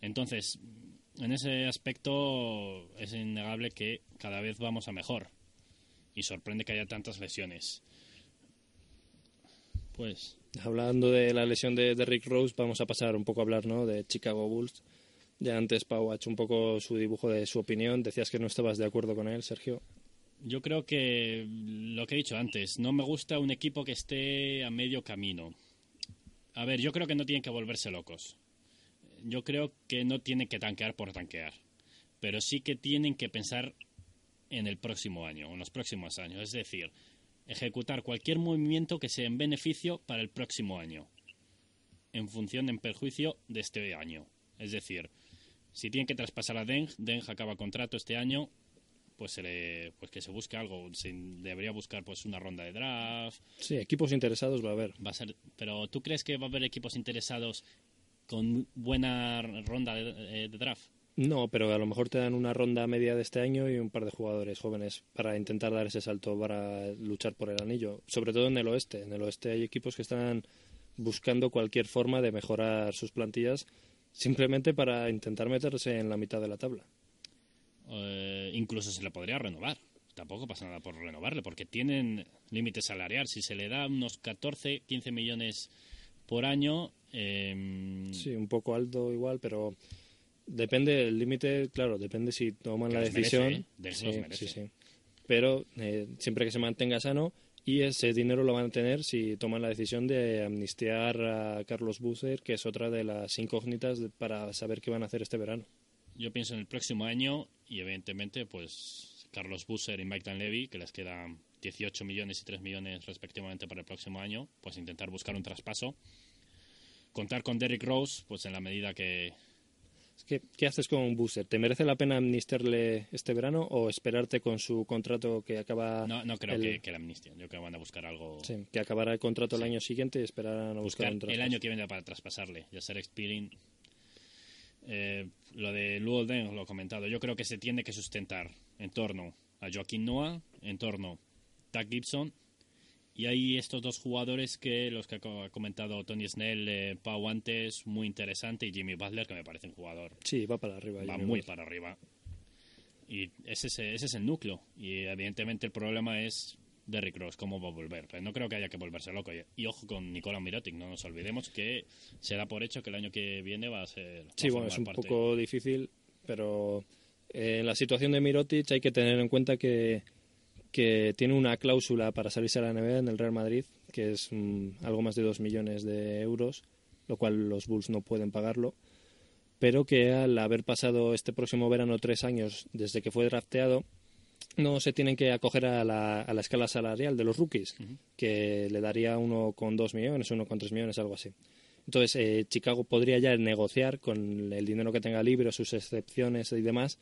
Entonces, en ese aspecto es innegable que cada vez vamos a mejor y sorprende que haya tantas lesiones. Pues. Hablando de la lesión de, Rick Rose, vamos a pasar un poco a hablar ¿no? de Chicago Bulls. Ya antes Pau ha hecho un poco su dibujo de su opinión. Decías que no estabas de acuerdo con él, Sergio. Yo creo que lo que he dicho antes, no me gusta un equipo que esté a medio camino. A ver, yo creo que no tienen que volverse locos. Yo creo que no tienen que tanquear por tanquear. Pero sí que tienen que pensar en el próximo año, en los próximos años. Es decir, ejecutar cualquier movimiento que sea en beneficio para el próximo año, en función en perjuicio de este año. Es decir, si tienen que traspasar a Deng, Deng acaba contrato este año, pues se le, pues que se busque algo, se debería buscar pues una ronda de draft. Sí, equipos interesados va a haber. Va a ser, pero ¿tú crees que va a haber equipos interesados con buena ronda de, de draft? No, pero a lo mejor te dan una ronda media de este año y un par de jugadores jóvenes para intentar dar ese salto para luchar por el anillo. Sobre todo en el oeste. En el oeste hay equipos que están buscando cualquier forma de mejorar sus plantillas simplemente para intentar meterse en la mitad de la tabla. Eh, incluso se le podría renovar. Tampoco pasa nada por renovarle, porque tienen límite salarial. Si se le da unos 14, 15 millones por año. Eh, sí, un poco alto igual, pero Depende, el límite, claro, depende si toman la decisión. ¿eh? sí, sí, pero eh, siempre que se mantenga sano y ese dinero lo van a tener si toman la decisión de amnistiar a Carlos Bucer, que es otra de las incógnitas de- para saber qué van a hacer este verano. Yo pienso en el próximo año y evidentemente pues Carlos Busser y Mike Danlevy, que les quedan 18 millones y 3 millones respectivamente para el próximo año, pues intentar buscar un traspaso. Contar con Derrick Rose, pues en la medida que, ¿Qué haces con Bucer? ¿Te merece la pena amnistiarle este verano o esperarte con su contrato que acaba No, no creo el- que, que la amnistien. Yo creo que van a buscar algo. sí, que acabará el contrato el año siguiente y esperarán a buscar, buscar un el año que viene para traspasarle. Ya ser Spearing. Eh, lo de Luolden lo he comentado. Yo creo que se tiene que sustentar en torno a Joaquín Noah, en torno a Doug Gibson. Y hay estos dos jugadores que los que ha co- ha comentado Tony Snell, eh, Pau antes, muy interesante, y Jimmy Butler, que me parece un jugador Sí, va para arriba. va Jimmy muy Butler. para arriba. Y ese es, ese es el núcleo. Y evidentemente el problema es Derrick Rose, cómo va a volver. Pero no creo que haya que volverse loco. Y, ojo con Nicola Mirotic, no nos olvidemos que se da por hecho que el año que viene va a ser. Sí, a bueno, es un parte. poco difícil, pero eh, en la situación de Mirotic hay que tener en cuenta que, que tiene una cláusula para salirse a la NBA en el Real Madrid, que es mm, algo más de 2 millones de euros, lo cual los Bulls no pueden pagarlo, pero que al haber pasado este próximo verano tres años desde que fue drafteado, no se tienen que acoger a la, a la escala salarial de los rookies, que le daría uno con 2 millones, uno con 3 millones, algo así. Entonces, eh, Chicago podría ya negociar con el dinero que tenga libre, sus excepciones y demás,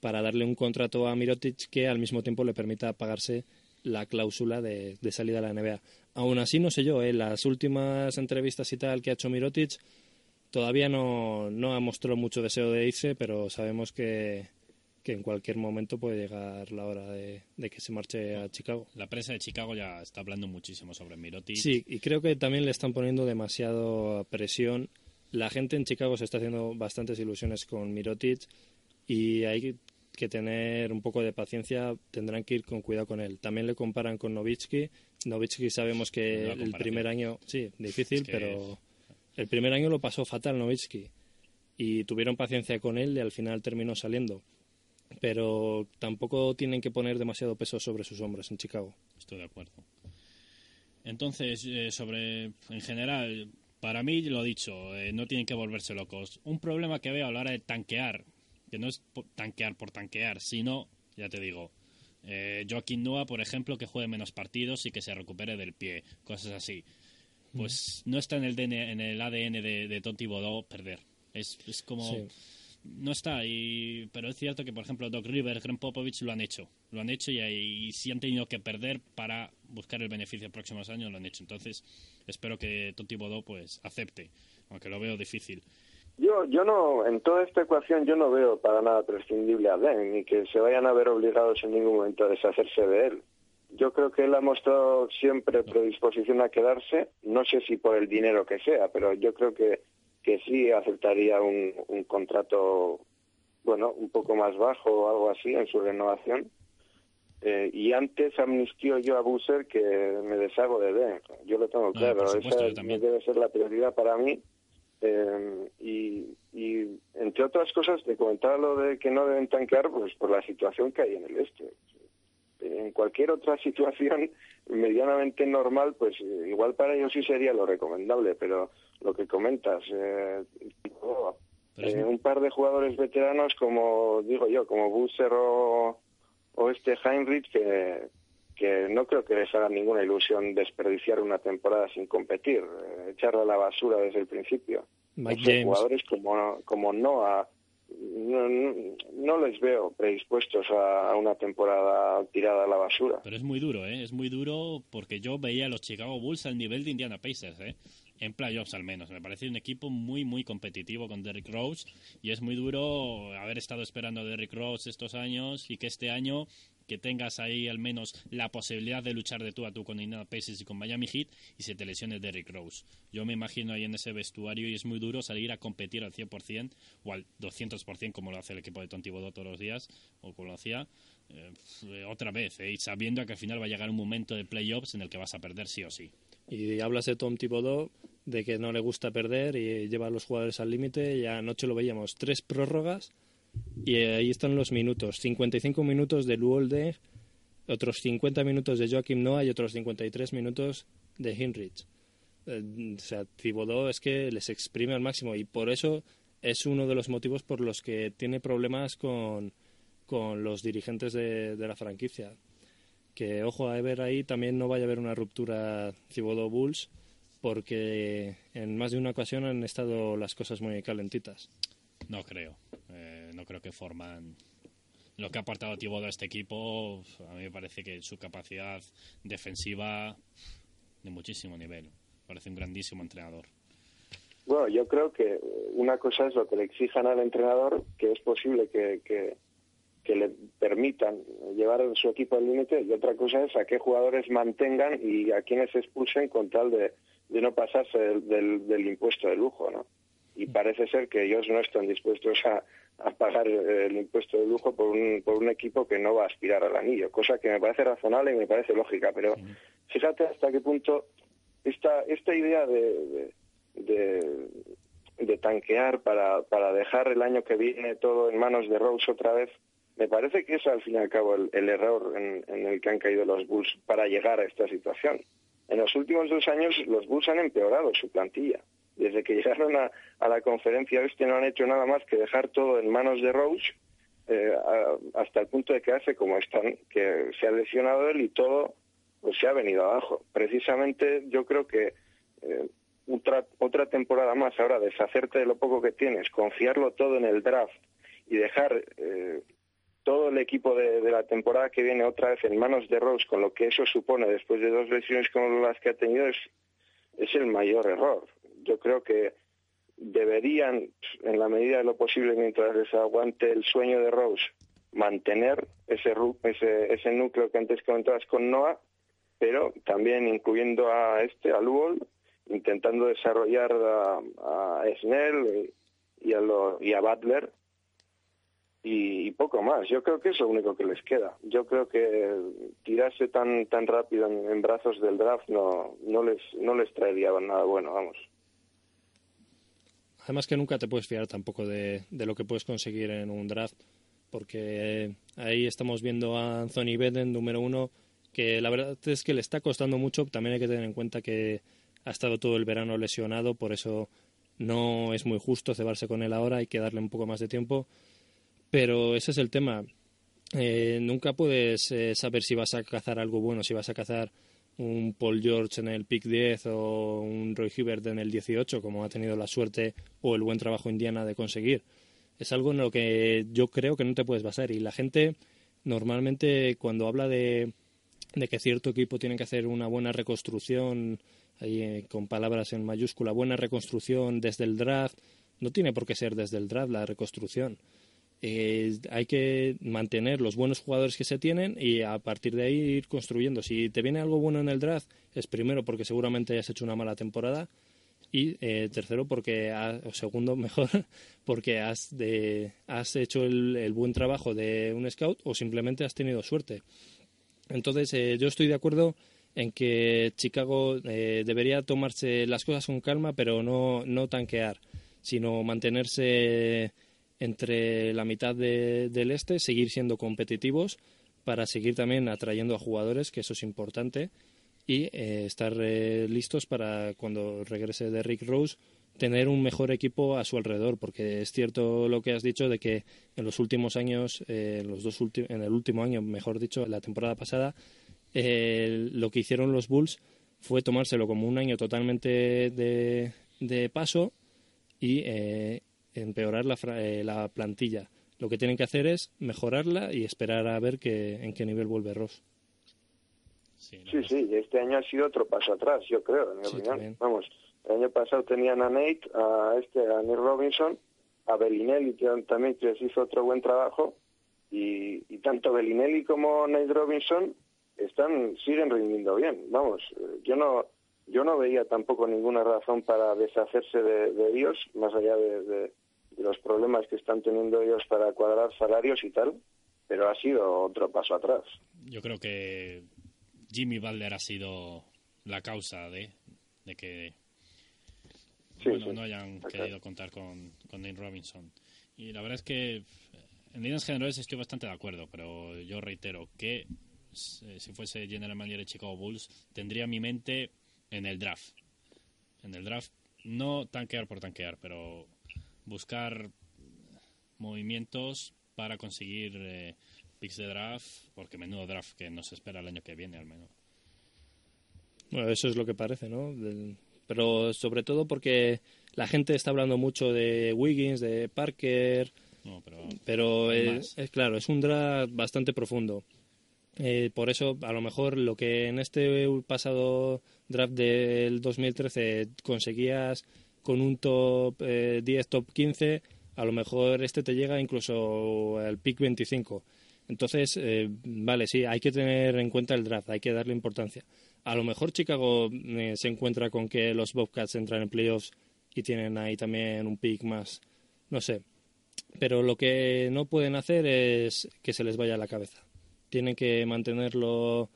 para darle un contrato a Mirotic que al mismo tiempo le permita pagarse la cláusula de, de salida a la NBA. Aún así, no sé yo, en las últimas entrevistas y tal que ha hecho Mirotic, todavía no, no ha mostrado mucho deseo de irse, pero sabemos que, que en cualquier momento puede llegar la hora de, de que se marche a Chicago. La prensa de Chicago ya está hablando muchísimo sobre Mirotic. Sí, y creo que también le están poniendo demasiado presión. La gente en Chicago se está haciendo bastantes ilusiones con Mirotic y hay que tener un poco de paciencia, tendrán que ir con cuidado con él. También le comparan con Novitsky. Novitsky sabemos que el primer año, sí, difícil, Es que- pero el primer año lo pasó fatal Novitsky y tuvieron paciencia con él y al final terminó saliendo. Pero tampoco tienen que poner demasiado peso sobre sus hombros en Chicago. Estoy de acuerdo. Entonces, eh, sobre, en general, para mí, lo dicho, eh, no tienen que volverse locos. Un problema que veo a la hora de tanquear, que no es tanquear por tanquear, sino, ya te digo, eh, Joaquín Noah, por ejemplo, que juegue menos partidos y que se recupere del pie, cosas así. Pues no está en el, DN en el ADN de, de Tonti Bodó perder. Es, es como... Sí. No está, y, pero es cierto que, por ejemplo, Doc Rivers, Graham Popovich lo han hecho. Lo han hecho y, y si han tenido que perder para buscar el beneficio en próximos años, lo han hecho. Entonces, espero que Tonti Bodó pues, acepte, aunque lo veo difícil. Yo, yo no, en toda esta ecuación yo no veo para nada prescindible a Ben, ni que se vayan a ver obligados en ningún momento a deshacerse de él. Yo creo que él ha mostrado siempre predisposición a quedarse, no sé si por el dinero que sea, pero yo creo que, que sí aceptaría un, un contrato, bueno, un poco más bajo o algo así en su renovación. Eh, y antes amnistió yo a Busser que me deshago de Ben. Yo lo tengo No, claro, por supuesto, esa debe ser la prioridad para mí. Eh, y, y, entre otras cosas, te comentaba lo de que no deben tanquear pues por la situación que hay en el este. En cualquier otra situación medianamente normal, pues igual para ellos sí sería lo recomendable, pero lo que comentas, eh, eh, un par de jugadores veteranos como digo yo, como Busser o, o este Heinrich, que, que no creo que les haga ninguna ilusión desperdiciar una temporada sin competir, eh, echarla a la basura desde el principio. James. jugadores como, como Noah, no, no, no les veo predispuestos a, a una temporada tirada a la basura. Pero es muy duro, ¿eh? Es muy duro porque yo veía a los Chicago Bulls al nivel de Indiana Pacers, ¿eh? En playoffs al menos. Me parece un equipo muy, muy competitivo con Derrick Rose y es muy duro haber estado esperando a Derrick Rose estos años y que este año que tengas ahí al menos la posibilidad de luchar de tú a tú con Indiana Pacers y con Miami Heat y se te lesione Derrick Rose. Yo me imagino ahí en ese vestuario y es muy duro salir a competir al 100% o al 200% como lo hace el equipo de Tonti Bodó todos los días o como lo hacía eh, otra vez, eh, sabiendo que al final va a llegar un momento de playoffs en el que vas a perder sí o sí. Y hablas de Tom Thibodeau, de que no le gusta perder y lleva a los jugadores al límite. Y anoche lo veíamos, tres prórrogas y ahí están los minutos. 55 minutos de Luolde otros 50 minutos de Joaquim Noah y otros 53 minutos de Hinrich. Eh, o sea, Thibodeau es que les exprime al máximo y por eso es uno de los motivos por los que tiene problemas con, con los dirigentes de, de la franquicia. Que, ojo, a ver ahí también no vaya a haber una ruptura Thibodeau-Bulls porque en más de una ocasión han estado las cosas muy calentitas. No creo. Eh, no creo que forman lo que ha aportado Thibodeau a este equipo. A mí me parece que su capacidad defensiva de muchísimo nivel. Parece un grandísimo entrenador. Bueno, yo creo que una cosa es lo que le exijan al entrenador, que es posible que, que, le permitan llevar a su equipo al límite, y otra cosa es a qué jugadores mantengan y a quienes expulsen con tal de, de no pasarse del, del impuesto de lujo, ¿no? Y parece ser que ellos no están dispuestos a, a pagar el impuesto de lujo por un, por un equipo que no va a aspirar al anillo, cosa que me parece razonable y me parece lógica, pero fíjate hasta qué punto esta, esta idea de, de, de, tanquear para, para dejar el año que viene todo en manos de Rose otra vez, me parece que es al fin y al cabo el, el error en, en, el que han caído los Bulls para llegar a esta situación. En los últimos dos años los Bulls han empeorado su plantilla. Desde que llegaron a, la conferencia este no han hecho nada más que dejar todo en manos de Rose eh, hasta el punto de quedarse como están, que se ha lesionado él y todo pues se ha venido abajo. Precisamente yo creo que eh, otra, temporada más ahora, deshacerte de lo poco que tienes, confiarlo todo en el draft y dejar eh, todo el equipo de, la temporada que viene otra vez en manos de Rose, con lo que eso supone después de dos lesiones como las que ha tenido, es el mayor error. Yo creo que deberían, en la medida de lo posible, mientras les aguante el sueño de Rose, mantener ese, ese, ese núcleo que antes comentabas con Noah pero también incluyendo a este, a Luol, intentando desarrollar a, Snell y a, lo, y a Butler y, y, poco más. Yo creo que es lo único que les queda. Yo creo que tirarse tan tan rápido en, en brazos del draft no no les no les traería nada bueno, vamos. Además que nunca te puedes fiar tampoco de, de lo que puedes conseguir en un draft, porque ahí estamos viendo a Anthony Beden, número uno, que la verdad es que le está costando mucho. También hay que tener en cuenta que ha estado todo el verano lesionado, por eso no es muy justo cebarse con él ahora, hay que darle un poco más de tiempo. Pero ese es el tema. Eh, nunca puedes eh, saber si vas a cazar algo bueno, si vas a cazar un Paul George en el pick 10 o un Roy Hibbert en el 18, como ha tenido la suerte o el buen trabajo Indiana de conseguir. Es algo en lo que yo creo que no te puedes basar. Y la gente normalmente cuando habla de de que cierto equipo tiene que hacer una buena reconstrucción, ahí, eh, con palabras en mayúscula, buena reconstrucción desde el draft. No tiene por qué ser desde el draft la reconstrucción. Hay que mantener los buenos jugadores que se tienen y a partir de ahí ir construyendo. Si te viene algo bueno en el draft, es primero porque seguramente has hecho una mala temporada y eh, tercero porque ha, o segundo mejor porque has de, has hecho el, el buen trabajo de un scout o simplemente has tenido suerte. Entonces, eh, yo estoy de acuerdo en que Chicago eh, debería tomarse las cosas con calma, pero no, no tanquear, sino mantenerse entre la mitad de, del este, seguir siendo competitivos para seguir también atrayendo a jugadores, que eso es importante, y eh, estar eh, listos para cuando regrese de Rick Rose tener un mejor equipo a su alrededor, porque es cierto lo que has dicho de que en los últimos años, eh, en, los dos en el último año, mejor dicho, la temporada pasada, lo que hicieron los Bulls fue tomárselo como un año totalmente de, de paso y eh, empeorar la, eh, la, plantilla. Lo que tienen que hacer es mejorarla y esperar a ver que, en qué nivel vuelve Ross. Sí, sí, este año ha sido otro paso atrás, yo creo, en mi sí, opinión. También. Vamos, el año pasado tenían a Nate, a este, a Nick Robinson, a Bellinelli que también que les hizo otro buen trabajo y, y tanto Bellinelli como Nate Robinson están siguen rindiendo bien. Vamos, yo no yo no veía tampoco ninguna razón para deshacerse de, de ellos más allá de los problemas que están teniendo ellos para cuadrar salarios y tal, pero ha sido otro paso atrás. Yo creo que Jimmy Butler ha sido la causa de, de que sí, bueno, sí. no hayan querido contar con, con Dane Robinson. Y la verdad es que en líneas generales estoy bastante de acuerdo, pero yo reitero que eh, si fuese general manager de Chicago Bulls, tendría mi mente en el draft. En el draft, no tanquear por tanquear, pero buscar movimientos para conseguir eh, picks de draft, porque menudo draft que nos espera el año que viene al menos. Bueno, eso es lo que parece, ¿no? pero sobre todo porque la gente está hablando mucho de Wiggins, de Parker, pero, es, claro, es un draft bastante profundo. Eh, por eso, a lo mejor lo que en este pasado draft del 2013 conseguías con un top 10, eh, top 15, a lo mejor este te llega incluso al pick 25. Entonces, eh, vale, sí, hay que tener en cuenta el draft, hay que darle importancia. A lo mejor Chicago se encuentra con que los Bobcats entran en playoffs y tienen ahí también un pick más, no sé. Pero lo que no pueden hacer es que se les vaya la cabeza tienen que mantenerlo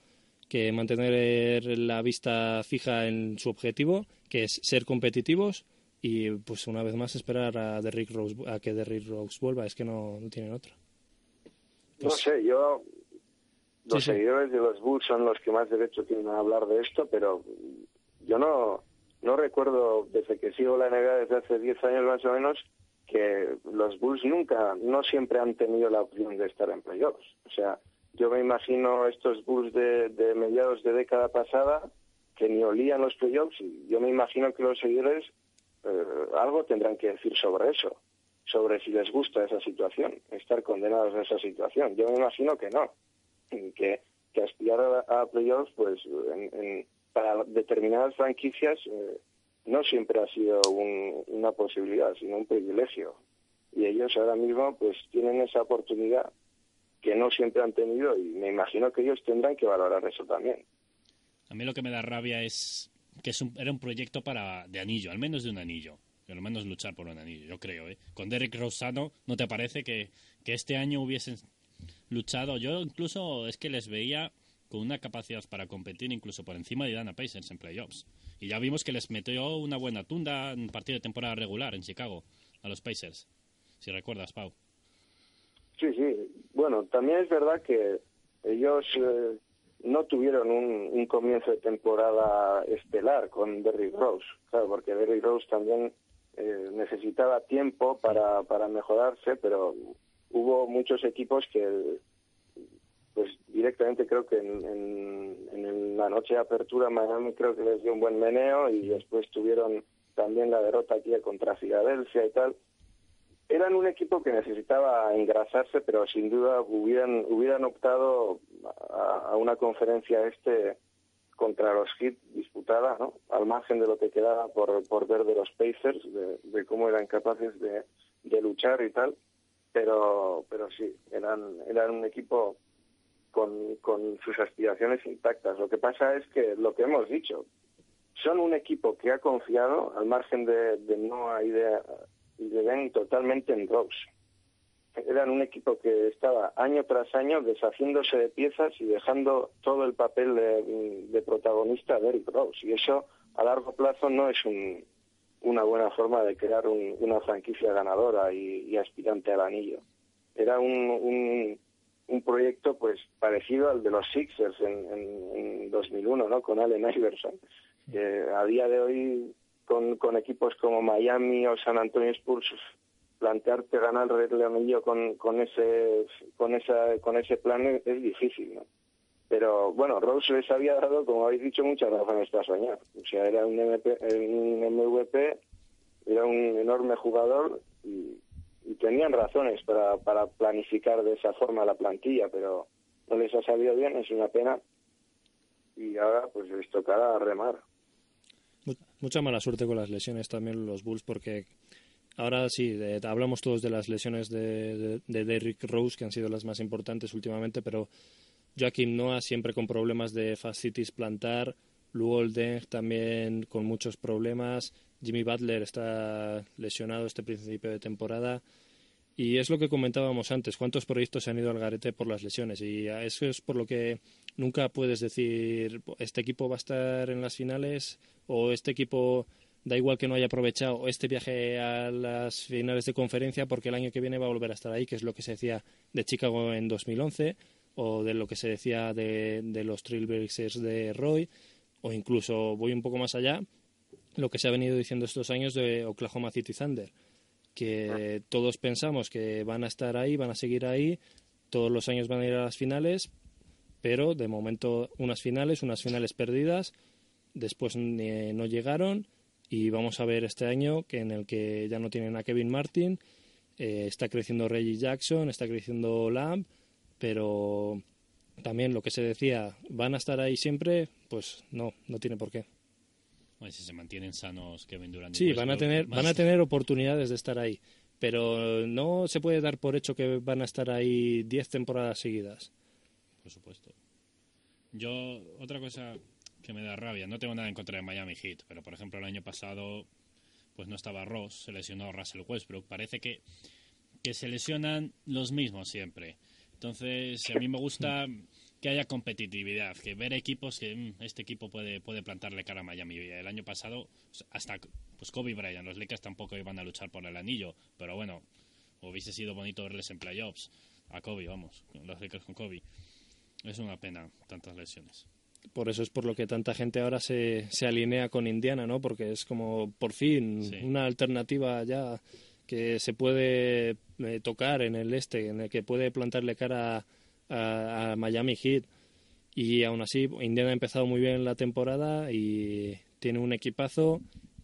que mantener la vista fija en su objetivo, que es ser competitivos y pues una vez más esperar a Derrick Rose a que Derrick Rose vuelva, es que no, no tienen otra. no pues sé, yo los seguidores de los Bulls son los que más derecho tienen a hablar de esto, pero yo no no recuerdo desde que sigo la NBA desde hace 10 años más o menos que los Bulls nunca, no siempre han tenido la opción de estar en playoffs. O sea, yo me imagino estos Bulls de, mediados de década pasada que ni olían los playoffs y yo me imagino que los seguidores eh, algo tendrán que decir sobre eso, sobre si les gusta esa situación, estar condenados a esa situación. Yo me imagino que no, que, que aspirar a, playoffs pues para determinadas franquicias eh, no siempre ha sido una posibilidad, sino un privilegio. Y ellos ahora mismo pues tienen esa oportunidad que no siempre han tenido y me imagino que ellos tendrán que valorar eso también. A mí lo que me da rabia es que es era un proyecto para de anillo, al menos de un anillo. Al menos luchar por un anillo, yo creo. ¿eh? Con Derek Rosano, ¿no te parece que, que este año hubiesen luchado? Yo incluso es que les veía con una capacidad para competir incluso por encima de Dana Pacers en playoffs. Y ya vimos que les metió una buena tunda en partido de temporada regular en Chicago a los Pacers. Si recuerdas, Pau. Sí, sí. Bueno, también es verdad que ellos eh, no tuvieron un, comienzo de temporada estelar con Derrick Rose, claro, porque Derrick Rose también eh, necesitaba tiempo para, para mejorarse, pero hubo muchos equipos que, pues directamente creo que en, en la noche de apertura Miami creo que les dio un buen meneo y después tuvieron también la derrota aquí contra Filadelfia y tal eran un equipo que necesitaba engrasarse, pero sin duda hubieran, hubieran optado a, una conferencia este contra los Heat disputada, ¿no? al margen de lo que quedaba por, por ver de los Pacers, de, cómo eran capaces de, de, luchar y tal, pero, pero sí, eran, eran un equipo con, con sus aspiraciones intactas. Lo que pasa es que lo que hemos dicho, son un equipo que ha confiado, al margen de, de no idea y le ven totalmente en Rose. Eran un equipo que estaba año tras año deshaciéndose de piezas y dejando todo el papel de, protagonista a Derrick Rose. Y eso a largo plazo no es una buena forma de crear una franquicia ganadora y, aspirante al anillo. Era un, un, proyecto pues parecido al de los Sixers en, en, 2001, ¿no? Con Allen Iverson. Que a día de hoy con, con equipos como Miami o San Antonio Spurs plantearte ganar el anillo con, con ese con esa con ese plan es, difícil ¿no? pero bueno Rose les había dado como habéis dicho muchas razones para soñar o sea era un, MP, un MVP era un enorme jugador y, y tenían razones para, para planificar de esa forma la plantilla pero no les ha salido bien es una pena. Y ahora pues les tocará remar mucha mala suerte con las lesiones también los Bulls porque ahora sí, hablamos todos de las lesiones de, de, Derrick Rose que han sido las más importantes últimamente, pero Joaquim Noah siempre con problemas de fascitis plantar, Lou Olden también con muchos problemas, Jimmy Butler está lesionado este principio de temporada. Y es lo que comentábamos antes, cuántos proyectos se han ido al garete por las lesiones. Y eso es por lo que nunca puedes decir, este equipo va a estar en las finales o este equipo da igual que no haya aprovechado este viaje a las finales de conferencia porque el año que viene va a volver a estar ahí, que es lo que se decía de Chicago en 2011 o de lo que se decía de, de los Trailblazers de Roy, o incluso voy un poco más allá, lo que se ha venido diciendo estos años de Oklahoma City Thunder, que todos pensamos que van a estar ahí, van a seguir ahí, todos los años van a ir a las finales, pero de momento unas finales, unas finales perdidas, después eh, no llegaron y vamos a ver este año que en el que ya no tienen a Kevin Martin, eh, está creciendo Reggie Jackson, está creciendo Lamb, pero también lo que se decía, ¿van a estar ahí siempre? Pues no, no tiene por qué. Bueno, si se mantienen sanos Kevin Durant. Sí, van a tener, más- van a tener oportunidades de estar ahí, pero no se puede dar por hecho que van a estar ahí 10 temporadas seguidas. Supuesto. Yo, otra cosa que me da rabia, no tengo nada en contra de Miami Heat, pero por ejemplo el año pasado pues no estaba Ross, se lesionó Russell Westbrook. Parece que, que se lesionan los mismos siempre. Entonces, a mí me gusta que haya competitividad, que ver equipos que mm, este equipo puede, puede plantarle cara a Miami. El año pasado, pues, hasta pues Kobe Bryant, los Lakers tampoco iban a luchar por el anillo, pero bueno, hubiese sido bonito verles en playoffs. A Kobe, vamos, los Lakers con Kobe. Es una pena tantas lesiones. Por eso es por lo que tanta gente ahora se, se alinea con Indiana, ¿no? Porque es como, por fin, Sí. una alternativa ya que se puede eh, tocar en el este, en el que puede plantarle cara a, a Miami Heat. Y aún así, Indiana ha empezado muy bien la temporada y tiene un equipazo,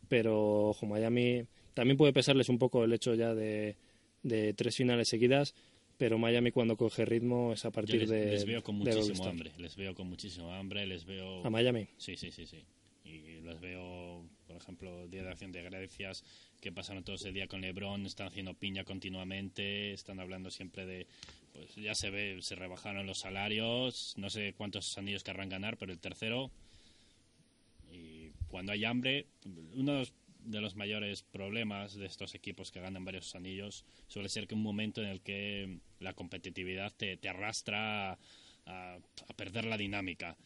pero ojo, Miami también puede pesarles un poco el hecho ya de, de tres finales seguidas, pero Miami cuando coge ritmo es a partir les, de. les veo con muchísimo hambre, les veo con muchísimo hambre, les veo... A Miami. Sí, sí, sí, sí. Y los veo, por ejemplo, Día de Acción de Gracias, que pasaron todo ese día con LeBron, están haciendo piña continuamente, están hablando siempre de, pues ya se ve, se rebajaron los salarios, no sé cuántos anillos querrán ganar, pero el tercero, y cuando hay hambre, uno de los, de los mayores problemas de estos equipos que ganan varios anillos suele ser que un momento en el que la competitividad te, arrastra a, a perder la dinámica.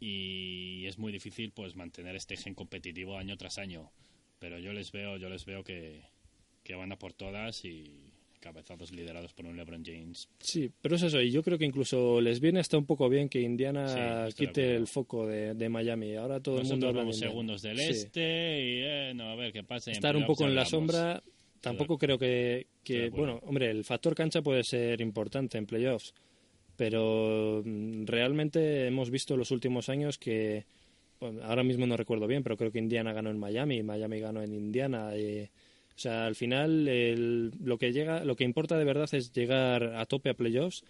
Y es muy difícil pues mantener este gen competitivo año tras año. Pero yo les veo yo les veo que, que van a por todas y cabezados liderados por un LeBron James Sí, pero es eso, y yo creo que incluso les viene hasta un poco bien que Indiana quite el foco de, de Miami. Ahora todo el mundo nosotros habla de segundos del Sí. este y eh, no a ver qué pasa Estar un poco en la sombra, tampoco creo que, que bueno, hombre, el factor cancha puede ser importante en playoffs, pero mm, realmente hemos visto los últimos años que, bueno, ahora mismo no recuerdo bien, pero creo que Indiana ganó en Miami, Miami ganó en Indiana. y- o sea, al final el- lo que llega, lo que importa de verdad es llegar a tope a playoffs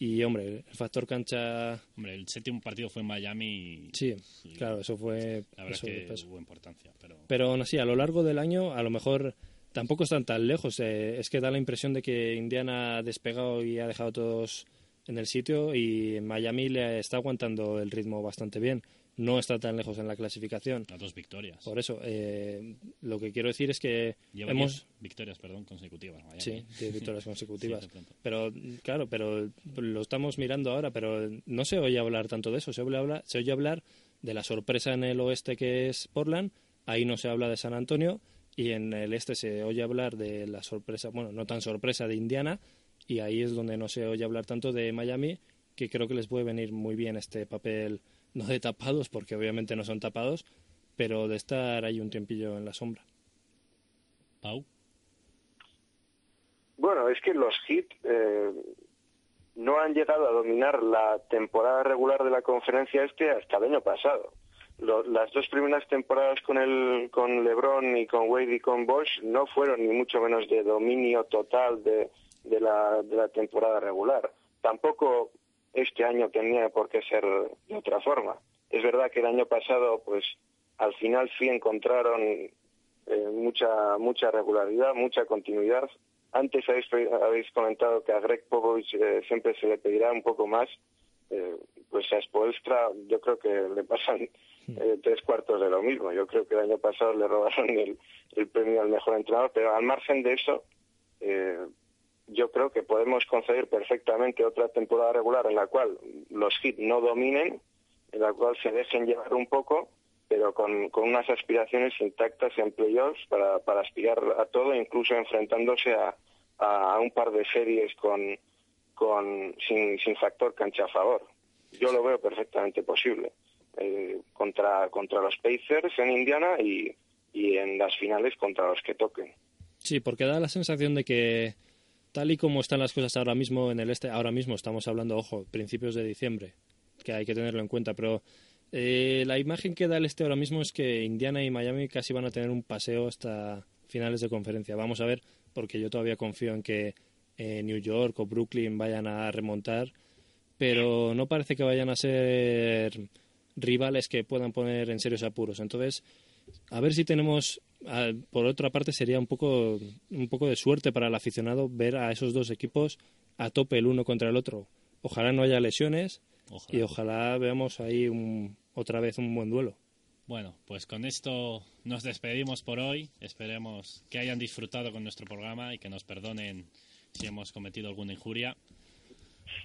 y, hombre, el factor cancha, hombre el séptimo partido fue en Miami y sí, y claro, eso fue, la verdad es que hubo importancia pero Pero aún así, a lo largo del año, a lo mejor tampoco están tan lejos. eh, es que da la impresión de que Indiana ha despegado y ha dejado todos en el sitio y Miami le está aguantando el ritmo bastante bien. No está tan lejos en la clasificación. las dos victorias Por eso, eh, lo que quiero decir es que Lleva hemos... diez victorias perdón consecutivas Miami. Sí, 10 victorias consecutivas. Sí, pero, claro, pero lo estamos mirando ahora, pero no se oye hablar tanto de eso. Se oye hablar, se oye hablar de la sorpresa en el oeste que es Portland, ahí no se habla de San Antonio, y en el este se oye hablar de la sorpresa, bueno, no tan sorpresa de Indiana, y ahí es donde no se oye hablar tanto de Miami, que creo que les puede venir muy bien este papel, no de tapados, porque obviamente no son tapados, pero de estar ahí un tiempillo en la sombra. Pau Bueno, es que los Heat eh, no han llegado a dominar la temporada regular de la conferencia este hasta el año pasado. Lo- las dos primeras temporadas con el con LeBron y con Wade y con Bosch no fueron ni mucho menos de dominio total de, de la, de la temporada regular. Tampoco este año tenía por qué ser de otra forma. Es verdad que el año pasado, pues, al final sí encontraron eh, mucha mucha regularidad, mucha continuidad. Antes habéis, habéis comentado que a Greg Popovich eh, siempre se le pedirá un poco más. Eh, pues a Spoelstra yo creo que le pasan eh, tres cuartos de lo mismo. Yo creo que el año pasado le robaron el, el premio al mejor entrenador, pero al margen de eso, eh, yo creo que podemos conceder perfectamente otra temporada regular en la cual los Heat no dominen, en la cual se dejen llevar un poco, pero con, unas aspiraciones intactas en playoffs para, aspirar a todo, incluso enfrentándose a, un par de series con con, sin, sin factor cancha a favor. Yo lo veo perfectamente posible. Eh, contra, contra los Pacers en Indiana y, y en las finales contra los que toquen. Sí, porque da la sensación de que tal y como están las cosas ahora mismo en el este, ahora mismo estamos hablando, ojo, principios de diciembre, que hay que tenerlo en cuenta, pero eh, la imagen que da el este ahora mismo es que Indiana y Miami casi van a tener un paseo hasta finales de conferencia. Vamos a ver, porque yo todavía confío en que eh, New York o Brooklyn vayan a remontar, pero no parece que vayan a ser rivales que puedan poner en serios apuros. Entonces, a ver si tenemos, por otra parte, sería un poco, un poco de suerte para el aficionado ver a esos dos equipos a tope el uno contra el otro. Ojalá no haya lesiones y ojalá veamos ahí otra vez un buen duelo. Bueno, pues con esto nos despedimos por hoy. Esperemos que hayan disfrutado con nuestro programa y que nos perdonen si hemos cometido alguna injuria.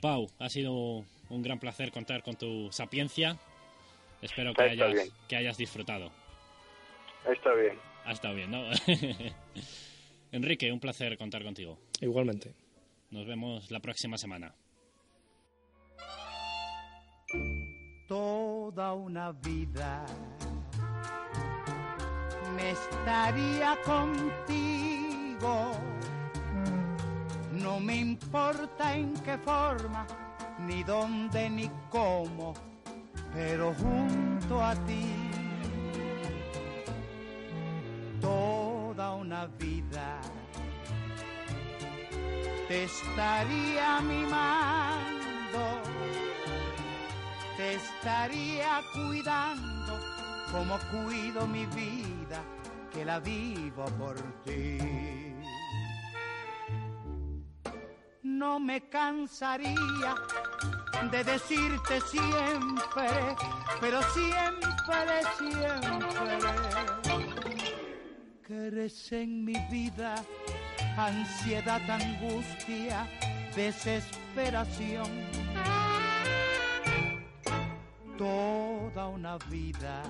Pau, ha sido un gran placer contar con tu sapiencia. Espero que hayas, que hayas disfrutado. Está bien. Ha estado bien, ¿no? Enrique, un placer contar contigo. Igualmente. Nos vemos la próxima semana. Toda una vida me estaría contigo. No me importa en qué forma, ni dónde, ni cómo, pero junto a ti vida te estaría mimando, te estaría cuidando como cuido mi vida que la vivo por ti. No me cansaría de decirte siempre, pero siempre, siempre eres en mi vida ansiedad, angustia, desesperación. Toda una vida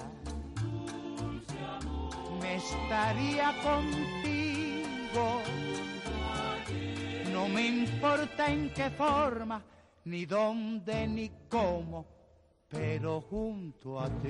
me estaría contigo. No me importa en qué forma, ni dónde, ni cómo, pero junto a ti.